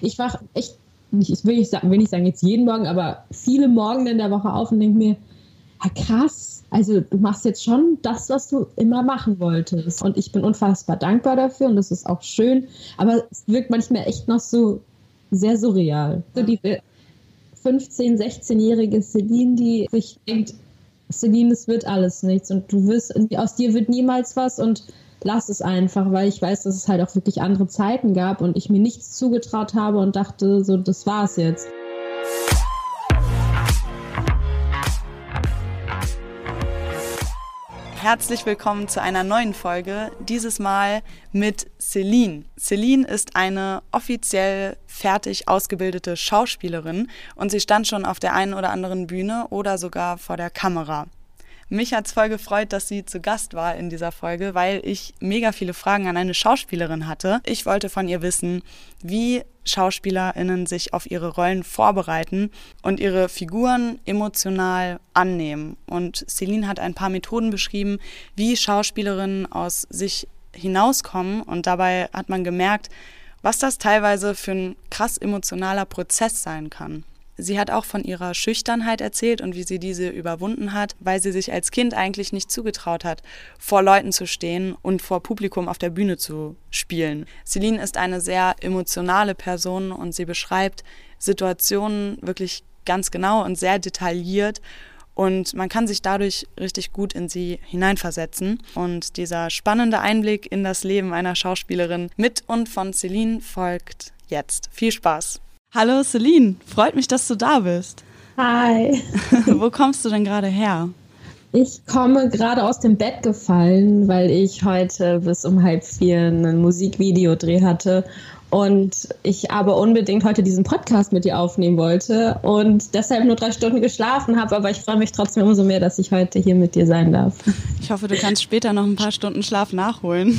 ich wach echt, ich will nicht sagen, will nicht sagen jetzt jeden Morgen, aber viele Morgen in der Woche auf und denke mir, ja, krass, also du machst jetzt schon das, was du immer machen wolltest. Und ich bin unfassbar dankbar dafür und das ist auch schön, aber es wirkt manchmal echt noch so sehr surreal. So diese 15-, 16-jährige Celine, die sich denkt, Celine, es wird alles nichts und du wirst, aus dir wird niemals was und lass es einfach, weil ich weiß, dass es halt auch wirklich andere Zeiten gab und ich mir nichts zugetraut habe und dachte, so, das war's jetzt. Herzlich willkommen zu einer neuen Folge, dieses Mal mit Celine. Celine ist eine offiziell fertig ausgebildete Schauspielerin und sie stand schon auf der einen oder anderen Bühne oder sogar vor der Kamera. Mich hat es voll gefreut, dass sie zu Gast war in dieser Folge, weil ich mega viele Fragen an eine Schauspielerin hatte. Ich wollte von ihr wissen, wie SchauspielerInnen sich auf ihre Rollen vorbereiten und ihre Figuren emotional annehmen. Und Celine hat ein paar Methoden beschrieben, wie Schauspielerinnen aus sich hinauskommen. Und dabei hat man gemerkt, was das teilweise für ein krass emotionaler Prozess sein kann. Sie hat auch von ihrer Schüchternheit erzählt und wie sie diese überwunden hat, weil sie sich als Kind eigentlich nicht zugetraut hat, vor Leuten zu stehen und vor Publikum auf der Bühne zu spielen. Celine ist eine sehr emotionale Person und sie beschreibt Situationen wirklich ganz genau und sehr detailliert und man kann sich dadurch richtig gut in sie hineinversetzen. Und dieser spannende Einblick in das Leben einer Schauspielerin mit und von Celine folgt jetzt. Viel Spaß! Hallo Celine, freut mich, dass du da bist. Hi. Wo kommst du denn gerade her? Ich komme gerade aus dem Bett gefallen, weil ich heute bis um halb vier ein Musikvideodreh hatte und ich aber unbedingt heute diesen Podcast mit dir aufnehmen wollte und deshalb nur drei Stunden geschlafen habe, aber ich freue mich trotzdem umso mehr, dass ich heute hier mit dir sein darf. Ich hoffe, du kannst später noch ein paar Stunden Schlaf nachholen.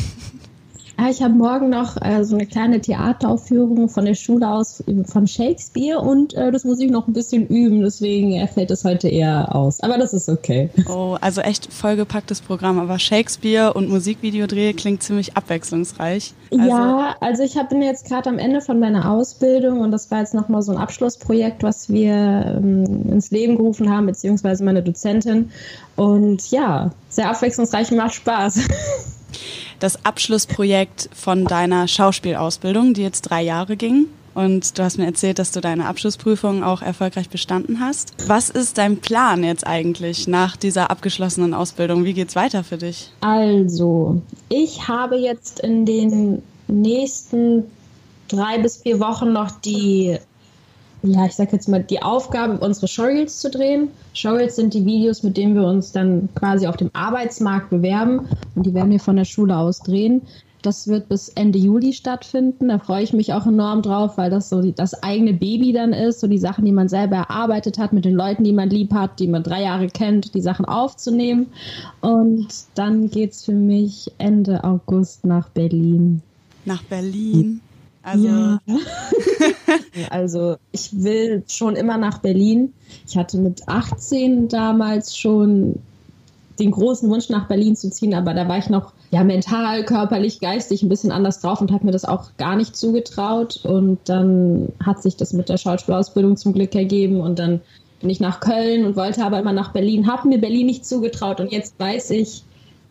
Ah, ich habe morgen noch äh, so eine kleine Theateraufführung von der Schule aus von Shakespeare und äh, das muss ich noch ein bisschen üben, deswegen äh, fällt es heute eher aus. Aber das ist okay. Oh, also echt vollgepacktes Programm. Aber Shakespeare und Musikvideodreh klingt ziemlich abwechslungsreich. Also ja, also ich bin jetzt gerade am Ende von meiner Ausbildung und das war jetzt nochmal so ein Abschlussprojekt, was wir ähm, ins Leben gerufen haben, beziehungsweise meine Dozentin. Und ja, sehr abwechslungsreich und macht Spaß. das Abschlussprojekt von deiner Schauspielausbildung, die jetzt drei Jahre ging. Und du hast mir erzählt, dass du deine Abschlussprüfung auch erfolgreich bestanden hast. Was ist dein Plan jetzt eigentlich nach dieser abgeschlossenen Ausbildung? Wie geht's weiter für dich? Also, ich habe jetzt in den nächsten drei bis vier Wochen noch die ja, ich sag jetzt mal, die Aufgabe, unsere Showreels zu drehen. Showreels sind die Videos, mit denen wir uns dann quasi auf dem Arbeitsmarkt bewerben und die werden wir von der Schule aus drehen. Das wird bis Ende Juli stattfinden. Da freue ich mich auch enorm drauf, weil das so das eigene Baby dann ist, so die Sachen, die man selber erarbeitet hat, mit den Leuten, die man lieb hat, die man drei Jahre kennt, die Sachen aufzunehmen. Und dann geht es für mich Ende August nach Berlin. Nach Berlin? Also, ja. also ich will schon immer nach Berlin. Ich hatte mit 18 damals schon den großen Wunsch nach Berlin zu ziehen, aber da war ich noch ja mental, körperlich, geistig ein bisschen anders drauf und habe mir das auch gar nicht zugetraut. Und dann hat sich das mit der Schauspielausbildung zum Glück ergeben und dann bin ich nach Köln und wollte aber immer nach Berlin, habe mir Berlin nicht zugetraut und jetzt weiß ich,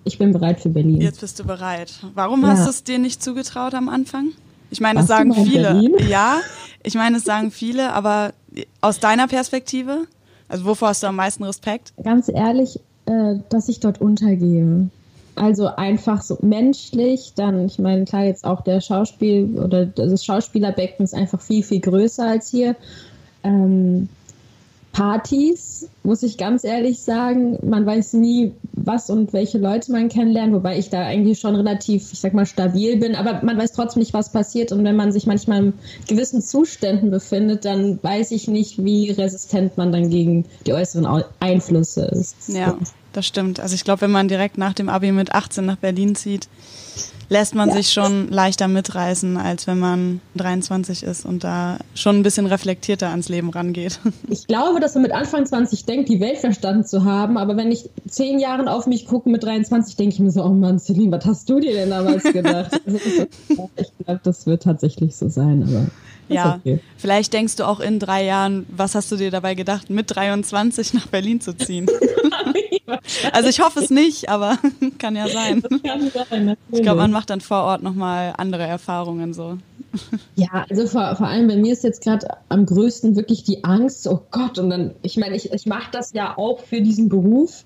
ich bin bereit für Berlin. Jetzt bist du bereit. Warum ja. hast du es dir nicht zugetraut am Anfang? Ich meine, es sagen viele. Ja, ich meine, es sagen viele, aber aus deiner Perspektive, also wovor hast du am meisten Respekt? Ganz ehrlich, äh, dass ich dort untergehe. Also einfach so menschlich, dann, ich meine, klar, jetzt auch der Schauspiel oder das Schauspielerbecken ist einfach viel, viel größer als hier. Ähm, Partys, muss ich ganz ehrlich sagen. Man weiß nie, was und welche Leute man kennenlernt, wobei ich da eigentlich schon relativ, ich sag mal, stabil bin, aber man weiß trotzdem nicht, was passiert. Und wenn man sich manchmal in gewissen Zuständen befindet, dann weiß ich nicht, wie resistent man dann gegen die äußeren Einflüsse ist. Ja, das stimmt. Also ich glaube, wenn man direkt nach dem Abi mit 18 nach Berlin zieht, lässt man ja. sich schon leichter mitreißen, als wenn man 23 ist und da schon ein bisschen reflektierter ans Leben rangeht. Ich glaube, dass man mit Anfang 20 denkt, die Welt verstanden zu haben, aber wenn ich zehn Jahre auf mich gucke mit 23, denke ich mir so, oh Mann, Celine, was hast du dir denn damals gedacht? Also, ich glaube, das wird tatsächlich so sein, aber ja, okay. vielleicht denkst du auch in drei Jahren, was hast du dir dabei gedacht, mit 23 nach Berlin zu ziehen? also ich hoffe es nicht, aber kann ja sein. Das kann sein natürlich. ich glaube, man macht dann vor Ort nochmal andere Erfahrungen so. Ja, also vor, vor allem bei mir ist jetzt gerade am größten wirklich die Angst, oh Gott, und dann, ich meine, ich, ich mache das ja auch für diesen Beruf.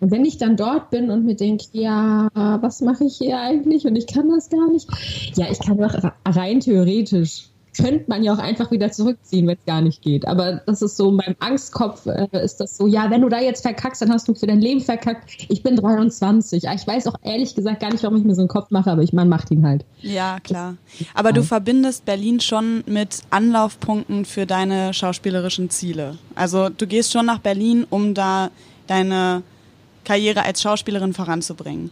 Und wenn ich dann dort bin und mir denke, ja, was mache ich hier eigentlich und ich kann das gar nicht. Ja, ich kann doch rein theoretisch könnte man ja auch einfach wieder zurückziehen, wenn es gar nicht geht. Aber das ist so, in meinem Angstkopf äh, ist das so, ja, wenn du da jetzt verkackst, dann hast du für dein Leben verkackt. Ich bin 23. Ich weiß auch ehrlich gesagt gar nicht, warum ich mir so einen Kopf mache, aber ich, man macht ihn halt. Ja, klar. Aber du verbindest Berlin schon mit Anlaufpunkten für deine schauspielerischen Ziele. Also du gehst schon nach Berlin, um da deine Karriere als Schauspielerin voranzubringen.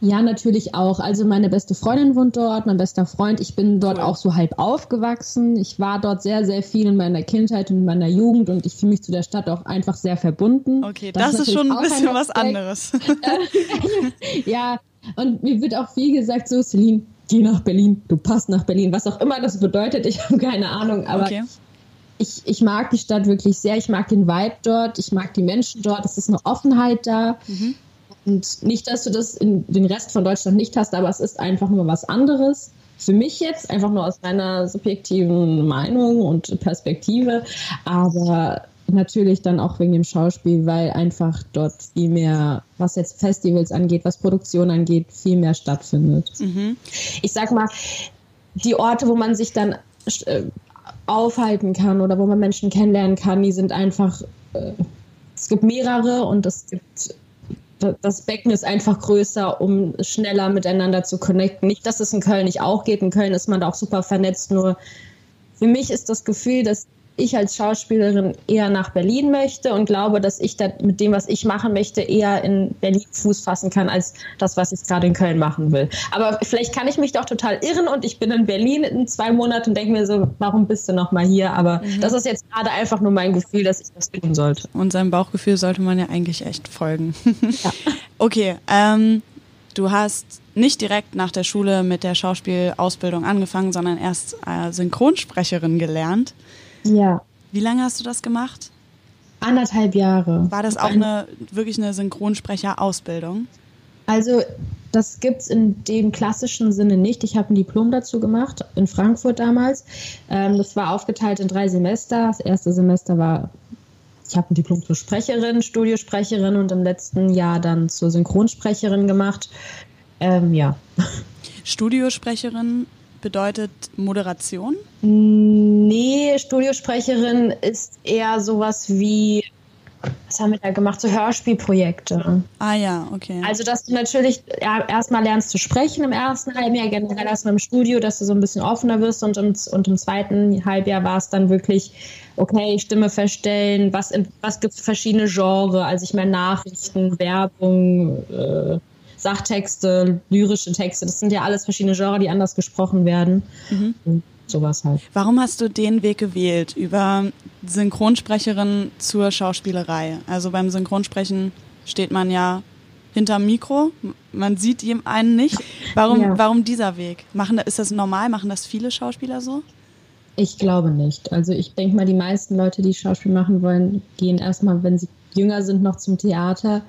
Ja, natürlich auch. Also meine beste Freundin wohnt dort, mein bester Freund. Ich bin dort cool. auch so halb aufgewachsen. Ich war dort sehr, sehr viel in meiner Kindheit und in meiner Jugend und ich fühle mich zu der Stadt auch einfach sehr verbunden. Okay, das, das ist, ist schon ein bisschen ein was anderes. ja, und mir wird auch viel gesagt, so Celine, geh nach Berlin, du passt nach Berlin. Was auch immer das bedeutet, ich habe keine Ahnung, aber okay. ich, ich mag die Stadt wirklich sehr. Ich mag den Vibe dort, ich mag die Menschen dort. Es ist eine Offenheit da. Mhm und nicht, dass du das in den Rest von Deutschland nicht hast, aber es ist einfach nur was anderes. Für mich jetzt, einfach nur aus meiner subjektiven Meinung und Perspektive, aber natürlich dann auch wegen dem Schauspiel, weil einfach dort viel mehr, was jetzt Festivals angeht, was Produktion angeht, viel mehr stattfindet. Mhm. Ich sag mal, die Orte, wo man sich dann äh, aufhalten kann oder wo man Menschen kennenlernen kann, die sind einfach, äh, es gibt mehrere und es gibt das Becken ist einfach größer, um schneller miteinander zu connecten. Nicht, dass es in Köln nicht auch geht. In Köln ist man da auch super vernetzt. Nur für mich ist das Gefühl, dass ich als Schauspielerin eher nach Berlin möchte und glaube, dass ich da mit dem, was ich machen möchte, eher in Berlin Fuß fassen kann, als das, was ich gerade in Köln machen will. Aber vielleicht kann ich mich doch total irren und ich bin in Berlin in zwei Monaten und denke mir so, warum bist du noch mal hier? Aber mhm. das ist jetzt gerade einfach nur mein Gefühl, dass ich das tun sollte. Und seinem Bauchgefühl sollte man ja eigentlich echt folgen. Ja. okay, ähm, du hast nicht direkt nach der Schule mit der Schauspielausbildung angefangen, sondern erst äh, Synchronsprecherin gelernt. Ja. Wie lange hast du das gemacht? Anderthalb Jahre. War das auch eine wirklich eine Synchronsprecherausbildung? Also das gibt es in dem klassischen Sinne nicht. Ich habe ein Diplom dazu gemacht, in Frankfurt damals. Ähm, das war aufgeteilt in drei Semester. Das erste Semester war, ich habe ein Diplom zur Sprecherin, Studiosprecherin und im letzten Jahr dann zur Synchronsprecherin gemacht. Ähm, ja. Studiosprecherin bedeutet Moderation? Nee, Studiosprecherin ist eher sowas wie, was haben wir da gemacht? So Hörspielprojekte. Ah ja, okay. Also, dass du natürlich erstmal lernst zu sprechen im ersten Halbjahr, generell erstmal im Studio, dass du so ein bisschen offener wirst und im, und im zweiten Halbjahr war es dann wirklich, okay, Stimme verstellen, was, was gibt es verschiedene Genres, also ich meine Nachrichten, Werbung, äh, Sachtexte, lyrische Texte, das sind ja alles verschiedene Genres, die anders gesprochen werden. Mhm. Und sowas halt. Warum hast du den Weg gewählt, über Synchronsprecherin zur Schauspielerei? Also beim Synchronsprechen steht man ja hinterm Mikro, man sieht ihm einen nicht. Warum, ja. warum dieser Weg? Machen, ist das normal? Machen das viele Schauspieler so? Ich glaube nicht. Also ich denke mal, die meisten Leute, die Schauspiel machen wollen, gehen erstmal, wenn sie jünger sind, noch zum Theater.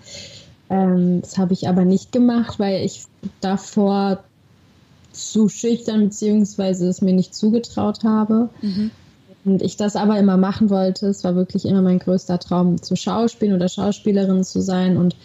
Ähm, das habe ich aber nicht gemacht, weil ich davor zu schüchtern beziehungsweise es mir nicht zugetraut habe. Mhm. Und ich das aber immer machen wollte. Es war wirklich immer mein größter Traum, zu Schauspielen oder Schauspielerin zu sein. Und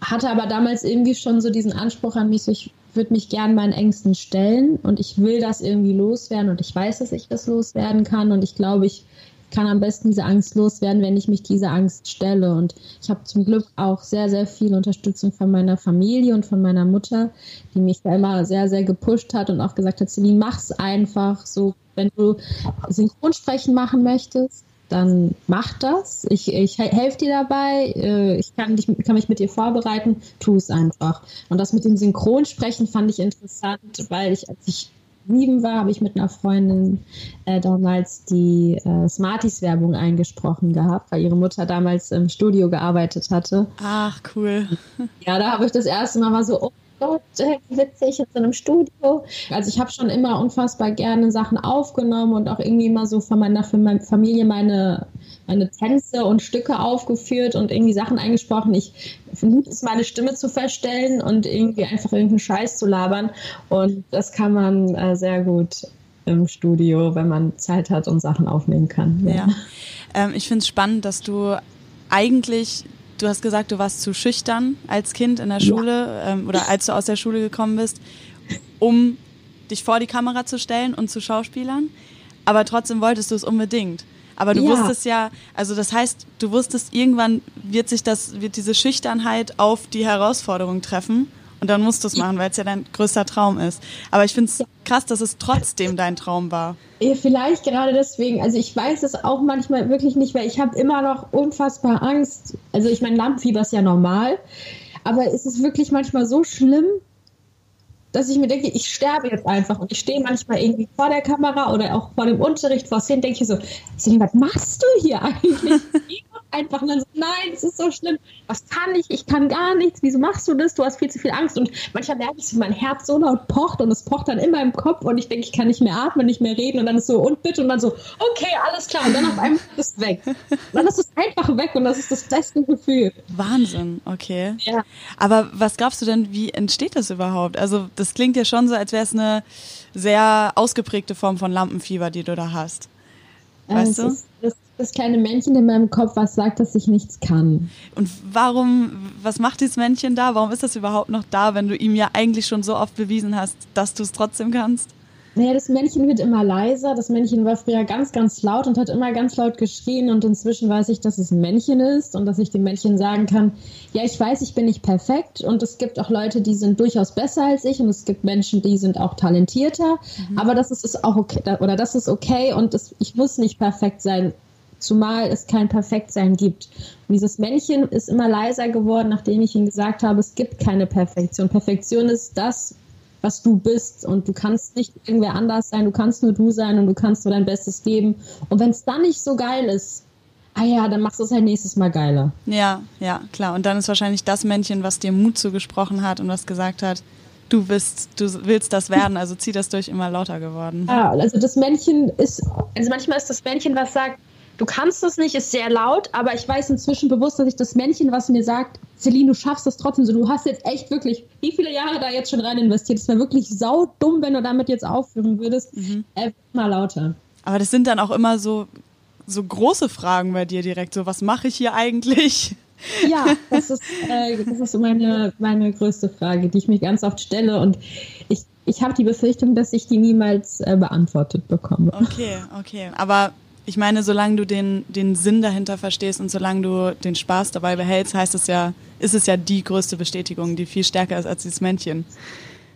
hatte aber damals irgendwie schon so diesen Anspruch an mich, so ich würde mich gern meinen Ängsten stellen und ich will das irgendwie loswerden und ich weiß, dass ich das loswerden kann und ich glaube, ich kann am besten diese Angst loswerden, wenn ich mich dieser Angst stelle. Und ich habe zum Glück auch sehr, sehr viel Unterstützung von meiner Familie und von meiner Mutter, die mich da immer sehr, sehr gepusht hat und auch gesagt hat, Celine, mach's einfach so. Wenn du Synchronsprechen machen möchtest, dann mach das. Ich, ich helfe dir dabei. Äh, ich kann, dich, kann mich mit dir vorbereiten. Tu es einfach. Und das mit dem Synchronsprechen fand ich interessant, weil ich, als ich sieben war, habe ich mit einer Freundin äh, damals die äh, Smarties-Werbung eingesprochen gehabt, weil ihre Mutter damals im Studio gearbeitet hatte. Ach, cool. Ja, da habe ich das erste Mal mal so, oh Gott, witzig, jetzt in einem Studio. Also ich habe schon immer unfassbar gerne Sachen aufgenommen und auch irgendwie immer so von meiner Familie meine meine Tänze und Stücke aufgeführt und irgendwie Sachen eingesprochen. Ich liebe es, meine Stimme zu verstellen und irgendwie einfach irgendeinen Scheiß zu labern. Und das kann man äh, sehr gut im Studio, wenn man Zeit hat und Sachen aufnehmen kann. Ja. ja. Ähm, ich finde es spannend, dass du eigentlich du hast gesagt, du warst zu schüchtern als Kind in der Schule ähm, oder als du aus der Schule gekommen bist, um dich vor die Kamera zu stellen und zu Schauspielern. Aber trotzdem wolltest du es unbedingt. Aber du ja. wusstest ja, also das heißt, du wusstest, irgendwann wird sich das, wird diese Schüchternheit auf die Herausforderung treffen. Und dann musst du es machen, weil es ja dein größter Traum ist. Aber ich finde es krass, dass es trotzdem dein Traum war. Ja, vielleicht gerade deswegen. Also ich weiß es auch manchmal wirklich nicht, weil ich habe immer noch unfassbar Angst. Also ich meine, Lampenfieber ist ja normal. Aber ist es wirklich manchmal so schlimm, dass ich mir denke, ich sterbe jetzt einfach. Und ich stehe manchmal irgendwie vor der Kamera oder auch vor dem Unterricht vor Szenen, denke ich so, was machst du hier eigentlich? einfach und dann so, nein, es ist so schlimm. Was kann ich? Ich kann gar nichts. Wieso machst du das? Du hast viel zu viel Angst. Und manchmal merke ich, wie mein Herz so laut pocht und es pocht dann immer im Kopf und ich denke, ich kann nicht mehr atmen, nicht mehr reden und dann ist so, und bitte und dann so, okay, alles klar. Und dann auf einmal ist es weg. Und dann ist es einfach weg und das ist das beste Gefühl. Wahnsinn, okay. Ja. Aber was glaubst du denn, wie entsteht das überhaupt? Also das klingt ja schon so, als wäre es eine sehr ausgeprägte Form von Lampenfieber, die du da hast. Weißt du? Ist, das, kleine Männchen in meinem Kopf, was sagt, dass ich nichts kann. Und warum, was macht dieses Männchen da? Warum ist das überhaupt noch da, wenn du ihm ja eigentlich schon so oft bewiesen hast, dass du es trotzdem kannst? Naja, das Männchen wird immer leiser. Das Männchen war früher ganz, ganz laut und hat immer ganz laut geschrien. Und inzwischen weiß ich, dass es ein Männchen ist und dass ich dem Männchen sagen kann, ja, ich weiß, ich bin nicht perfekt. Und es gibt auch Leute, die sind durchaus besser als ich. Und es gibt Menschen, die sind auch talentierter. Mhm. Aber das ist, ist auch okay, oder das ist okay. Und das, ich muss nicht perfekt sein, zumal es kein Perfektsein gibt. Und dieses Männchen ist immer leiser geworden, nachdem ich ihm gesagt habe, es gibt keine Perfektion. Perfektion ist das, was du bist und du kannst nicht irgendwer anders sein, du kannst nur du sein und du kannst nur dein Bestes geben. Und wenn es dann nicht so geil ist, ah ja, dann machst du es halt nächstes Mal geiler. Ja, ja, klar. Und dann ist wahrscheinlich das Männchen, was dir Mut zugesprochen hat und was gesagt hat, du willst, du willst das werden, also zieh das durch immer lauter geworden. Ja, also das Männchen ist, also manchmal ist das Männchen, was sagt, du kannst es nicht, ist sehr laut, aber ich weiß inzwischen bewusst, dass ich das Männchen, was mir sagt, Celine, du schaffst das trotzdem so, du hast jetzt echt wirklich, wie viele Jahre da jetzt schon rein investiert, es wäre wirklich saudumm, wenn du damit jetzt aufhören würdest, mhm. äh, mal lauter. Aber das sind dann auch immer so, so große Fragen bei dir direkt, so was mache ich hier eigentlich? Ja, das ist, äh, das ist meine, meine größte Frage, die ich mir ganz oft stelle und ich, ich habe die Befürchtung, dass ich die niemals äh, beantwortet bekomme. Okay, okay. Aber ich meine, solange du den, den Sinn dahinter verstehst und solange du den Spaß dabei behältst, heißt es ja, ist es ja die größte Bestätigung, die viel stärker ist als dieses Männchen.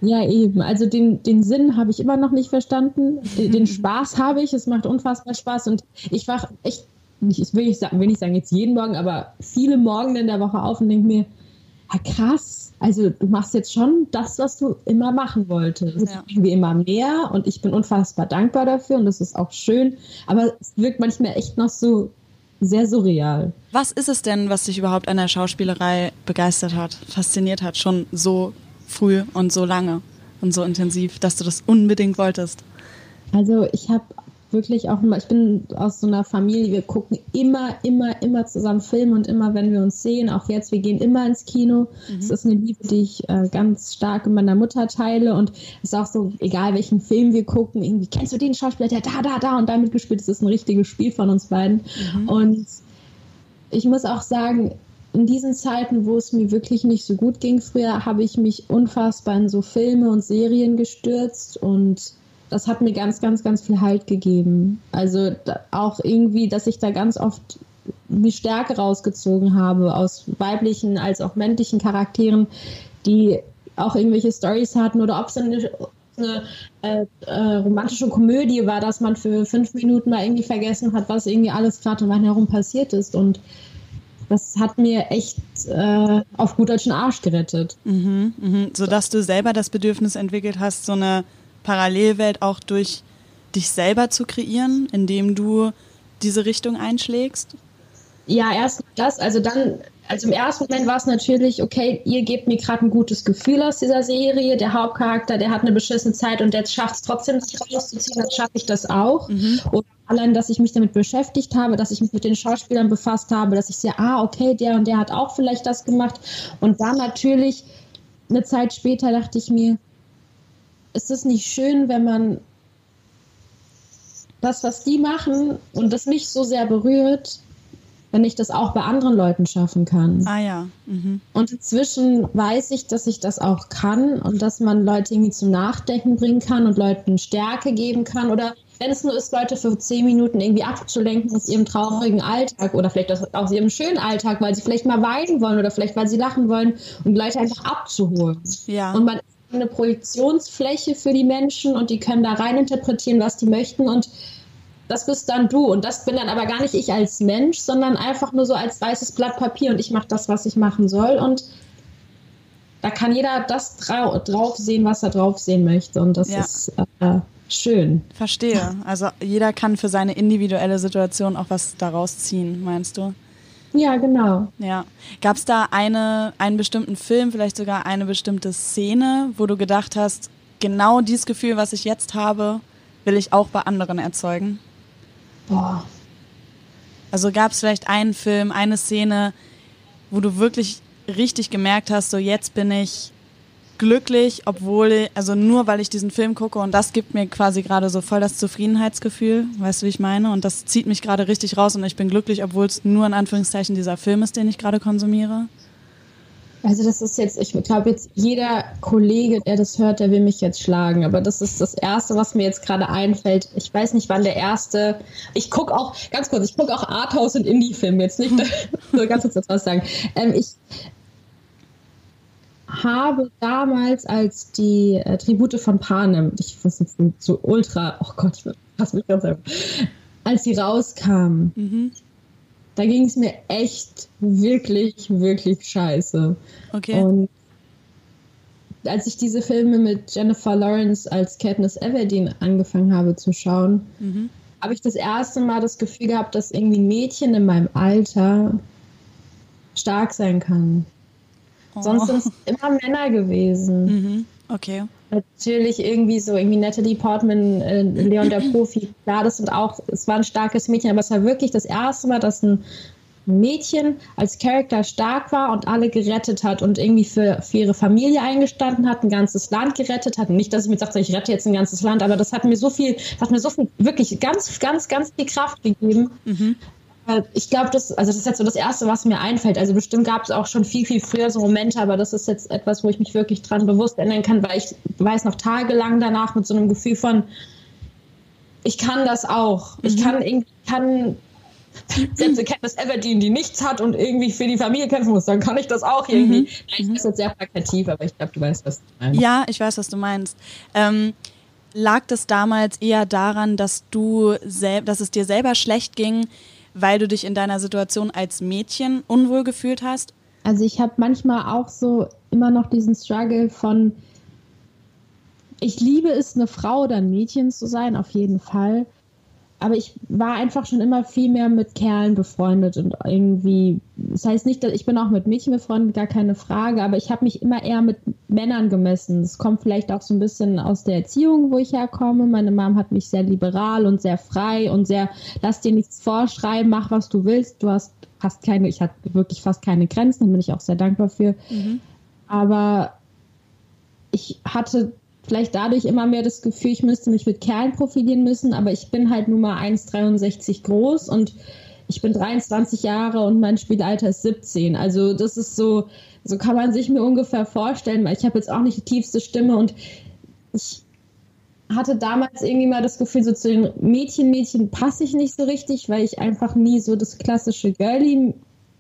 Ja, eben. Also den, den Sinn habe ich immer noch nicht verstanden. Den Spaß habe ich. Es macht unfassbar Spaß. Und ich wach echt, ich will nicht sagen, will nicht sagen jetzt jeden Morgen, aber viele Morgen in der Woche auf und denke mir, ah, krass, also du machst jetzt schon das, was du immer machen wolltest. Es ja. irgendwie immer mehr und ich bin unfassbar dankbar dafür und das ist auch schön. Aber es wirkt manchmal echt noch so sehr surreal. Was ist es denn, was dich überhaupt an der Schauspielerei begeistert hat, fasziniert hat, schon so früh und so lange und so intensiv, dass du das unbedingt wolltest? Also ich habe wirklich auch immer, ich bin aus so einer Familie, wir gucken immer, immer, immer zusammen Filme und immer, wenn wir uns sehen, auch jetzt, wir gehen immer ins Kino. Mhm. Das ist eine Liebe, die ich äh, ganz stark mit meiner Mutter teile und es ist auch so, egal welchen Film wir gucken, irgendwie, kennst du den Schauspieler, der da, da, da und damit gespielt ist, ist ein richtiges Spiel von uns beiden. Mhm. Und ich muss auch sagen, in diesen Zeiten, wo es mir wirklich nicht so gut ging früher, habe ich mich unfassbar in so Filme und Serien gestürzt und das hat mir ganz, ganz, ganz viel Halt gegeben. Also auch irgendwie, dass ich da ganz oft die Stärke rausgezogen habe aus weiblichen als auch männlichen Charakteren, die auch irgendwelche Stories hatten oder ob es eine eine äh, äh, romantische Komödie war, dass man für fünf Minuten mal irgendwie vergessen hat, was irgendwie alles gerade um einen herum passiert ist. Und das hat mir echt äh, auf gut deutschen Arsch gerettet. Mhm, mh. Sodass du selber das Bedürfnis entwickelt hast, so eine Parallelwelt auch durch dich selber zu kreieren, indem du diese Richtung einschlägst? Ja, erst das. Also dann, also im ersten Moment war es natürlich, okay, ihr gebt mir gerade ein gutes Gefühl aus dieser Serie. Der Hauptcharakter, der hat eine beschissene Zeit und der schafft es trotzdem, sich rauszuziehen. Dann schaffe ich das auch. Mhm. Oder allein, dass ich mich damit beschäftigt habe, dass ich mich mit den Schauspielern befasst habe, dass ich sehe, ah, okay, der und der hat auch vielleicht das gemacht. Und dann natürlich, eine Zeit später dachte ich mir, ist es nicht schön, wenn man das, was die machen und das mich so sehr berührt, wenn ich das auch bei anderen Leuten schaffen kann. Ah ja. Mhm. Und inzwischen weiß ich, dass ich das auch kann und dass man Leute irgendwie zum Nachdenken bringen kann und Leuten Stärke geben kann oder wenn es nur ist, Leute für zehn Minuten irgendwie abzulenken aus ihrem traurigen Alltag oder vielleicht aus ihrem schönen Alltag, weil sie vielleicht mal weinen wollen oder vielleicht weil sie lachen wollen und Leute einfach abzuholen. Ja. Und man ist eine Projektionsfläche für die Menschen und die können da rein interpretieren, was die möchten und das bist dann du. Und das bin dann aber gar nicht ich als Mensch, sondern einfach nur so als weißes Blatt Papier und ich mache das, was ich machen soll. Und da kann jeder das drau drauf sehen, was er drauf sehen möchte. Und das ja. ist äh, schön. Verstehe. Also jeder kann für seine individuelle Situation auch was daraus ziehen, meinst du? Ja, genau. Ja. Gab es da eine, einen bestimmten Film, vielleicht sogar eine bestimmte Szene, wo du gedacht hast, genau dieses Gefühl, was ich jetzt habe, will ich auch bei anderen erzeugen? Boah. Also gab es vielleicht einen Film, eine Szene, wo du wirklich richtig gemerkt hast, so jetzt bin ich glücklich, obwohl, also nur weil ich diesen Film gucke und das gibt mir quasi gerade so voll das Zufriedenheitsgefühl, weißt du, wie ich meine? Und das zieht mich gerade richtig raus und ich bin glücklich, obwohl es nur in Anführungszeichen dieser Film ist, den ich gerade konsumiere. Also das ist jetzt, ich glaube jetzt jeder Kollege, der das hört, der will mich jetzt schlagen. Aber das ist das Erste, was mir jetzt gerade einfällt. Ich weiß nicht, wann der erste. Ich gucke auch, ganz kurz, ich gucke auch Arthouse und Indie-Filme jetzt nicht. so ganz kurz was sagen. Ähm, ich habe damals, als die äh, Tribute von Panem, ich weiß jetzt so ultra, oh Gott, ich fasse mich ganz einfach, als sie rauskamen. Mhm da ging es mir echt wirklich, wirklich scheiße. Okay. Und als ich diese Filme mit Jennifer Lawrence als Katniss Everdeen angefangen habe zu schauen, mhm. habe ich das erste Mal das Gefühl gehabt, dass irgendwie ein Mädchen in meinem Alter stark sein kann. Oh. Sonst sind es immer Männer gewesen. Mhm. Okay natürlich irgendwie so, irgendwie Natalie Portman, äh, Leon der Profi, klar, das sind auch, es war ein starkes Mädchen, aber es war wirklich das erste Mal, dass ein Mädchen als Charakter stark war und alle gerettet hat und irgendwie für, für ihre Familie eingestanden hat, ein ganzes Land gerettet hat. Nicht, dass ich mir sagte, ich rette jetzt ein ganzes Land, aber das hat mir so viel, hat mir so viel, wirklich ganz, ganz, ganz viel Kraft gegeben. Mhm. Ich glaube, das, also das ist jetzt so das Erste, was mir einfällt. Also bestimmt gab es auch schon viel, viel früher so Momente, aber das ist jetzt etwas, wo ich mich wirklich dran bewusst erinnern kann, weil ich weiß noch tagelang danach mit so einem Gefühl von, ich kann das auch. Mhm. Ich kann, ich kann selbst eine Katniss Everdeen, die nichts hat und irgendwie für die Familie kämpfen muss, dann kann ich das auch irgendwie. Mhm. Ich ist jetzt sehr plakativ, aber ich glaube, du weißt, was du meinst. Ja, ich weiß, was du meinst. Ähm, lag das damals eher daran, dass du dass es dir selber schlecht ging, weil du dich in deiner Situation als Mädchen unwohl gefühlt hast? Also ich habe manchmal auch so immer noch diesen Struggle von, ich liebe es, eine Frau oder ein Mädchen zu sein, auf jeden Fall aber ich war einfach schon immer viel mehr mit Kerlen befreundet und irgendwie, das heißt nicht, dass ich bin auch mit Mädchen befreundet, gar keine Frage, aber ich habe mich immer eher mit Männern gemessen. Das kommt vielleicht auch so ein bisschen aus der Erziehung, wo ich herkomme. Meine Mom hat mich sehr liberal und sehr frei und sehr, lass dir nichts vorschreiben, mach was du willst. Du hast fast keine, ich hatte wirklich fast keine Grenzen, da bin ich auch sehr dankbar für. Mhm. Aber ich hatte vielleicht dadurch immer mehr das Gefühl, ich müsste mich mit Kerlen profilieren müssen, aber ich bin halt nur mal 1,63 groß und ich bin 23 Jahre und mein Spielalter ist 17. Also das ist so, so kann man sich mir ungefähr vorstellen, weil ich habe jetzt auch nicht die tiefste Stimme und ich hatte damals irgendwie mal das Gefühl, so zu den Mädchen, Mädchen passe ich nicht so richtig, weil ich einfach nie so das klassische Girly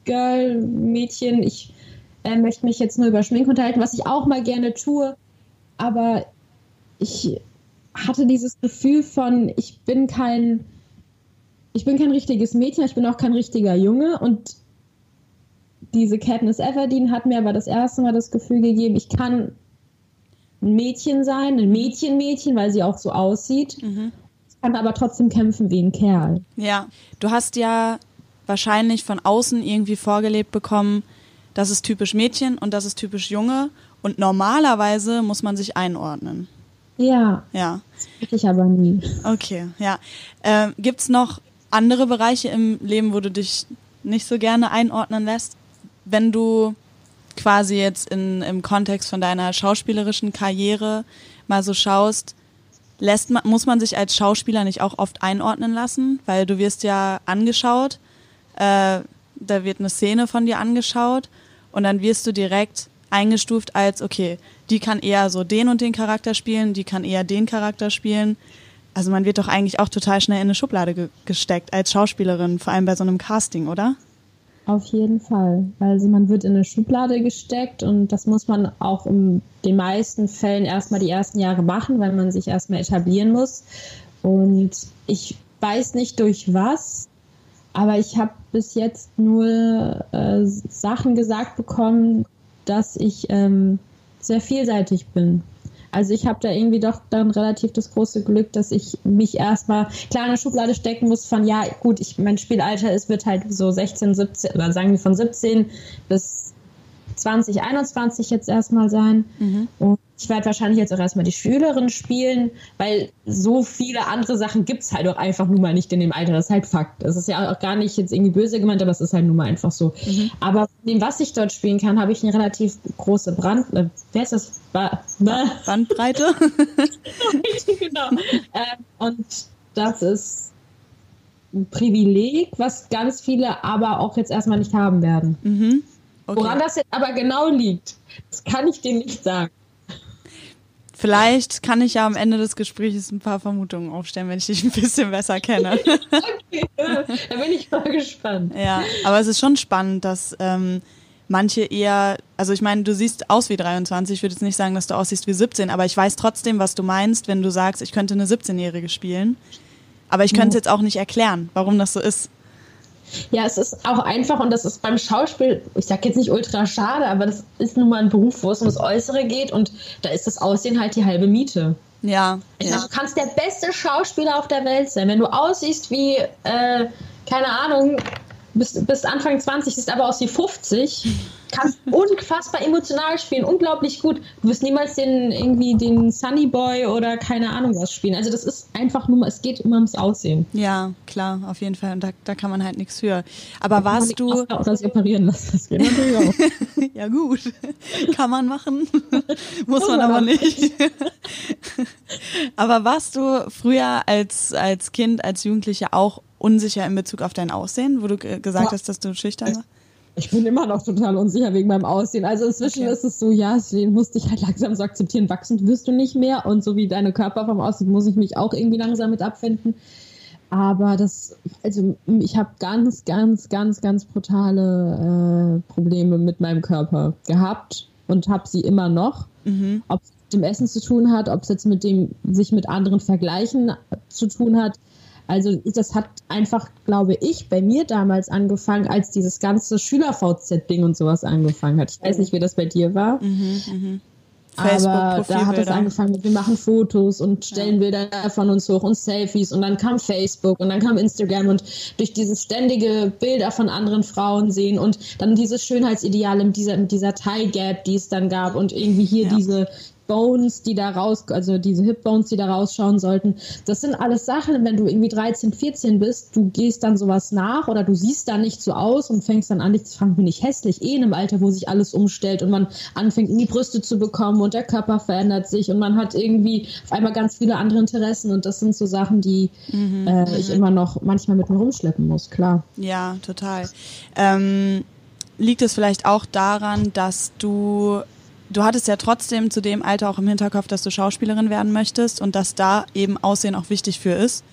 Girl Mädchen, ich äh, möchte mich jetzt nur über Schmink unterhalten, was ich auch mal gerne tue, aber ich hatte dieses Gefühl von, ich bin kein, ich bin kein richtiges Mädchen, ich bin auch kein richtiger Junge und diese Katniss Everdeen hat mir aber das erste Mal das Gefühl gegeben, ich kann ein Mädchen sein, ein Mädchenmädchen, weil sie auch so aussieht. Mhm. kann aber trotzdem kämpfen wie ein Kerl. Ja, du hast ja wahrscheinlich von außen irgendwie vorgelebt bekommen, das ist typisch Mädchen und das ist typisch Junge. Und normalerweise muss man sich einordnen. Ja. Ja. Das ich aber nie. Okay, ja. Ähm, Gibt es noch andere Bereiche im Leben, wo du dich nicht so gerne einordnen lässt? Wenn du quasi jetzt in, im Kontext von deiner schauspielerischen Karriere mal so schaust, lässt man, muss man sich als Schauspieler nicht auch oft einordnen lassen? Weil du wirst ja angeschaut, äh, da wird eine Szene von dir angeschaut und dann wirst du direkt eingestuft als, okay, die kann eher so den und den Charakter spielen, die kann eher den Charakter spielen. Also man wird doch eigentlich auch total schnell in eine Schublade ge gesteckt als Schauspielerin, vor allem bei so einem Casting, oder? Auf jeden Fall. Also man wird in eine Schublade gesteckt und das muss man auch in den meisten Fällen erstmal die ersten Jahre machen, weil man sich erstmal etablieren muss. Und ich weiß nicht durch was, aber ich habe bis jetzt nur äh, Sachen gesagt bekommen, dass ich ähm, sehr vielseitig bin. Also ich habe da irgendwie doch dann relativ das große Glück, dass ich mich erstmal klar in eine Schublade stecken muss von, ja gut, ich, mein Spielalter ist, wird halt so 16, 17, oder sagen wir von 17 bis 2021 jetzt erstmal sein. Mhm. Und ich werde wahrscheinlich jetzt auch erstmal die Schülerin spielen, weil so viele andere Sachen gibt es halt auch einfach nun mal nicht in dem Alter. Das ist halt Fakt. Das ist ja auch gar nicht jetzt irgendwie böse gemeint, aber es ist halt nun mal einfach so. Mhm. Aber von dem, was ich dort spielen kann, habe ich eine relativ große Brand. Äh, wer ist das? Ba ba Bandbreite? genau. Ähm, und das ist ein Privileg, was ganz viele aber auch jetzt erstmal nicht haben werden. Mhm. Okay. Woran das jetzt aber genau liegt, das kann ich dir nicht sagen. Vielleicht kann ich ja am Ende des Gesprächs ein paar Vermutungen aufstellen, wenn ich dich ein bisschen besser kenne. okay, da bin ich mal gespannt. Ja, aber es ist schon spannend, dass ähm, manche eher, also ich meine, du siehst aus wie 23, ich würde jetzt nicht sagen, dass du aussiehst wie 17, aber ich weiß trotzdem, was du meinst, wenn du sagst, ich könnte eine 17-Jährige spielen. Aber ich könnte es jetzt auch nicht erklären, warum das so ist. Ja, es ist auch einfach und das ist beim Schauspiel, ich sag jetzt nicht ultra schade, aber das ist nun mal ein Beruf, wo es ums Äußere geht und da ist das Aussehen halt die halbe Miete. Ja. Ich ja. Sag, du kannst der beste Schauspieler auf der Welt sein. Wenn du aussiehst wie, äh, keine Ahnung, bist, bist Anfang 20, siehst aber aus wie 50, kannst unfassbar emotional spielen, unglaublich gut. Du wirst niemals den irgendwie den Sunny Boy oder keine Ahnung was spielen. Also das ist einfach nur, es geht immer ums Aussehen. Ja, klar, auf jeden Fall. Und da, da kann man halt nichts für. Aber da warst du. Oder sich operieren lassen. Das geht natürlich auch. ja, gut. Kann man machen. Muss man aber nicht. aber warst du früher als, als Kind, als Jugendliche auch unsicher in Bezug auf dein Aussehen, wo du gesagt ja. hast, dass du schüchtern warst? Ich bin immer noch total unsicher wegen meinem Aussehen. Also inzwischen okay. ist es so, ja, den musste ich halt langsam so akzeptieren, wachsend wirst du nicht mehr. Und so wie deine Körperform aussieht, muss ich mich auch irgendwie langsam mit abfinden. Aber das, also ich habe ganz, ganz, ganz, ganz brutale äh, Probleme mit meinem Körper gehabt und habe sie immer noch. Mhm. Ob es mit dem Essen zu tun hat, ob es jetzt mit dem sich mit anderen vergleichen zu tun hat. Also das hat einfach, glaube ich, bei mir damals angefangen, als dieses ganze Schüler-VZ-Ding und sowas angefangen hat. Ich weiß nicht, wie das bei dir war. Mhm, mh. Aber da hat es angefangen mit, wir machen Fotos und stellen ja. Bilder von uns hoch und Selfies und dann kam Facebook und dann kam Instagram und durch dieses ständige Bilder von anderen Frauen sehen und dann dieses Schönheitsideal mit dieser, mit dieser Tie Gap, die es dann gab und irgendwie hier ja. diese, Bones, die da raus, also diese Hip Bones, die da rausschauen sollten. Das sind alles Sachen, wenn du irgendwie 13, 14 bist, du gehst dann sowas nach oder du siehst da nicht so aus und fängst dann an, dich zu fragen, bin ich hässlich? Eh in einem Alter, wo sich alles umstellt und man anfängt, in die Brüste zu bekommen und der Körper verändert sich und man hat irgendwie auf einmal ganz viele andere Interessen und das sind so Sachen, die mhm, äh, ich mhm. immer noch manchmal mit mir rumschleppen muss, klar. Ja, total. Ähm, liegt es vielleicht auch daran, dass du du hattest ja trotzdem zu dem Alter auch im Hinterkopf, dass du Schauspielerin werden möchtest und dass da eben Aussehen auch wichtig für ist.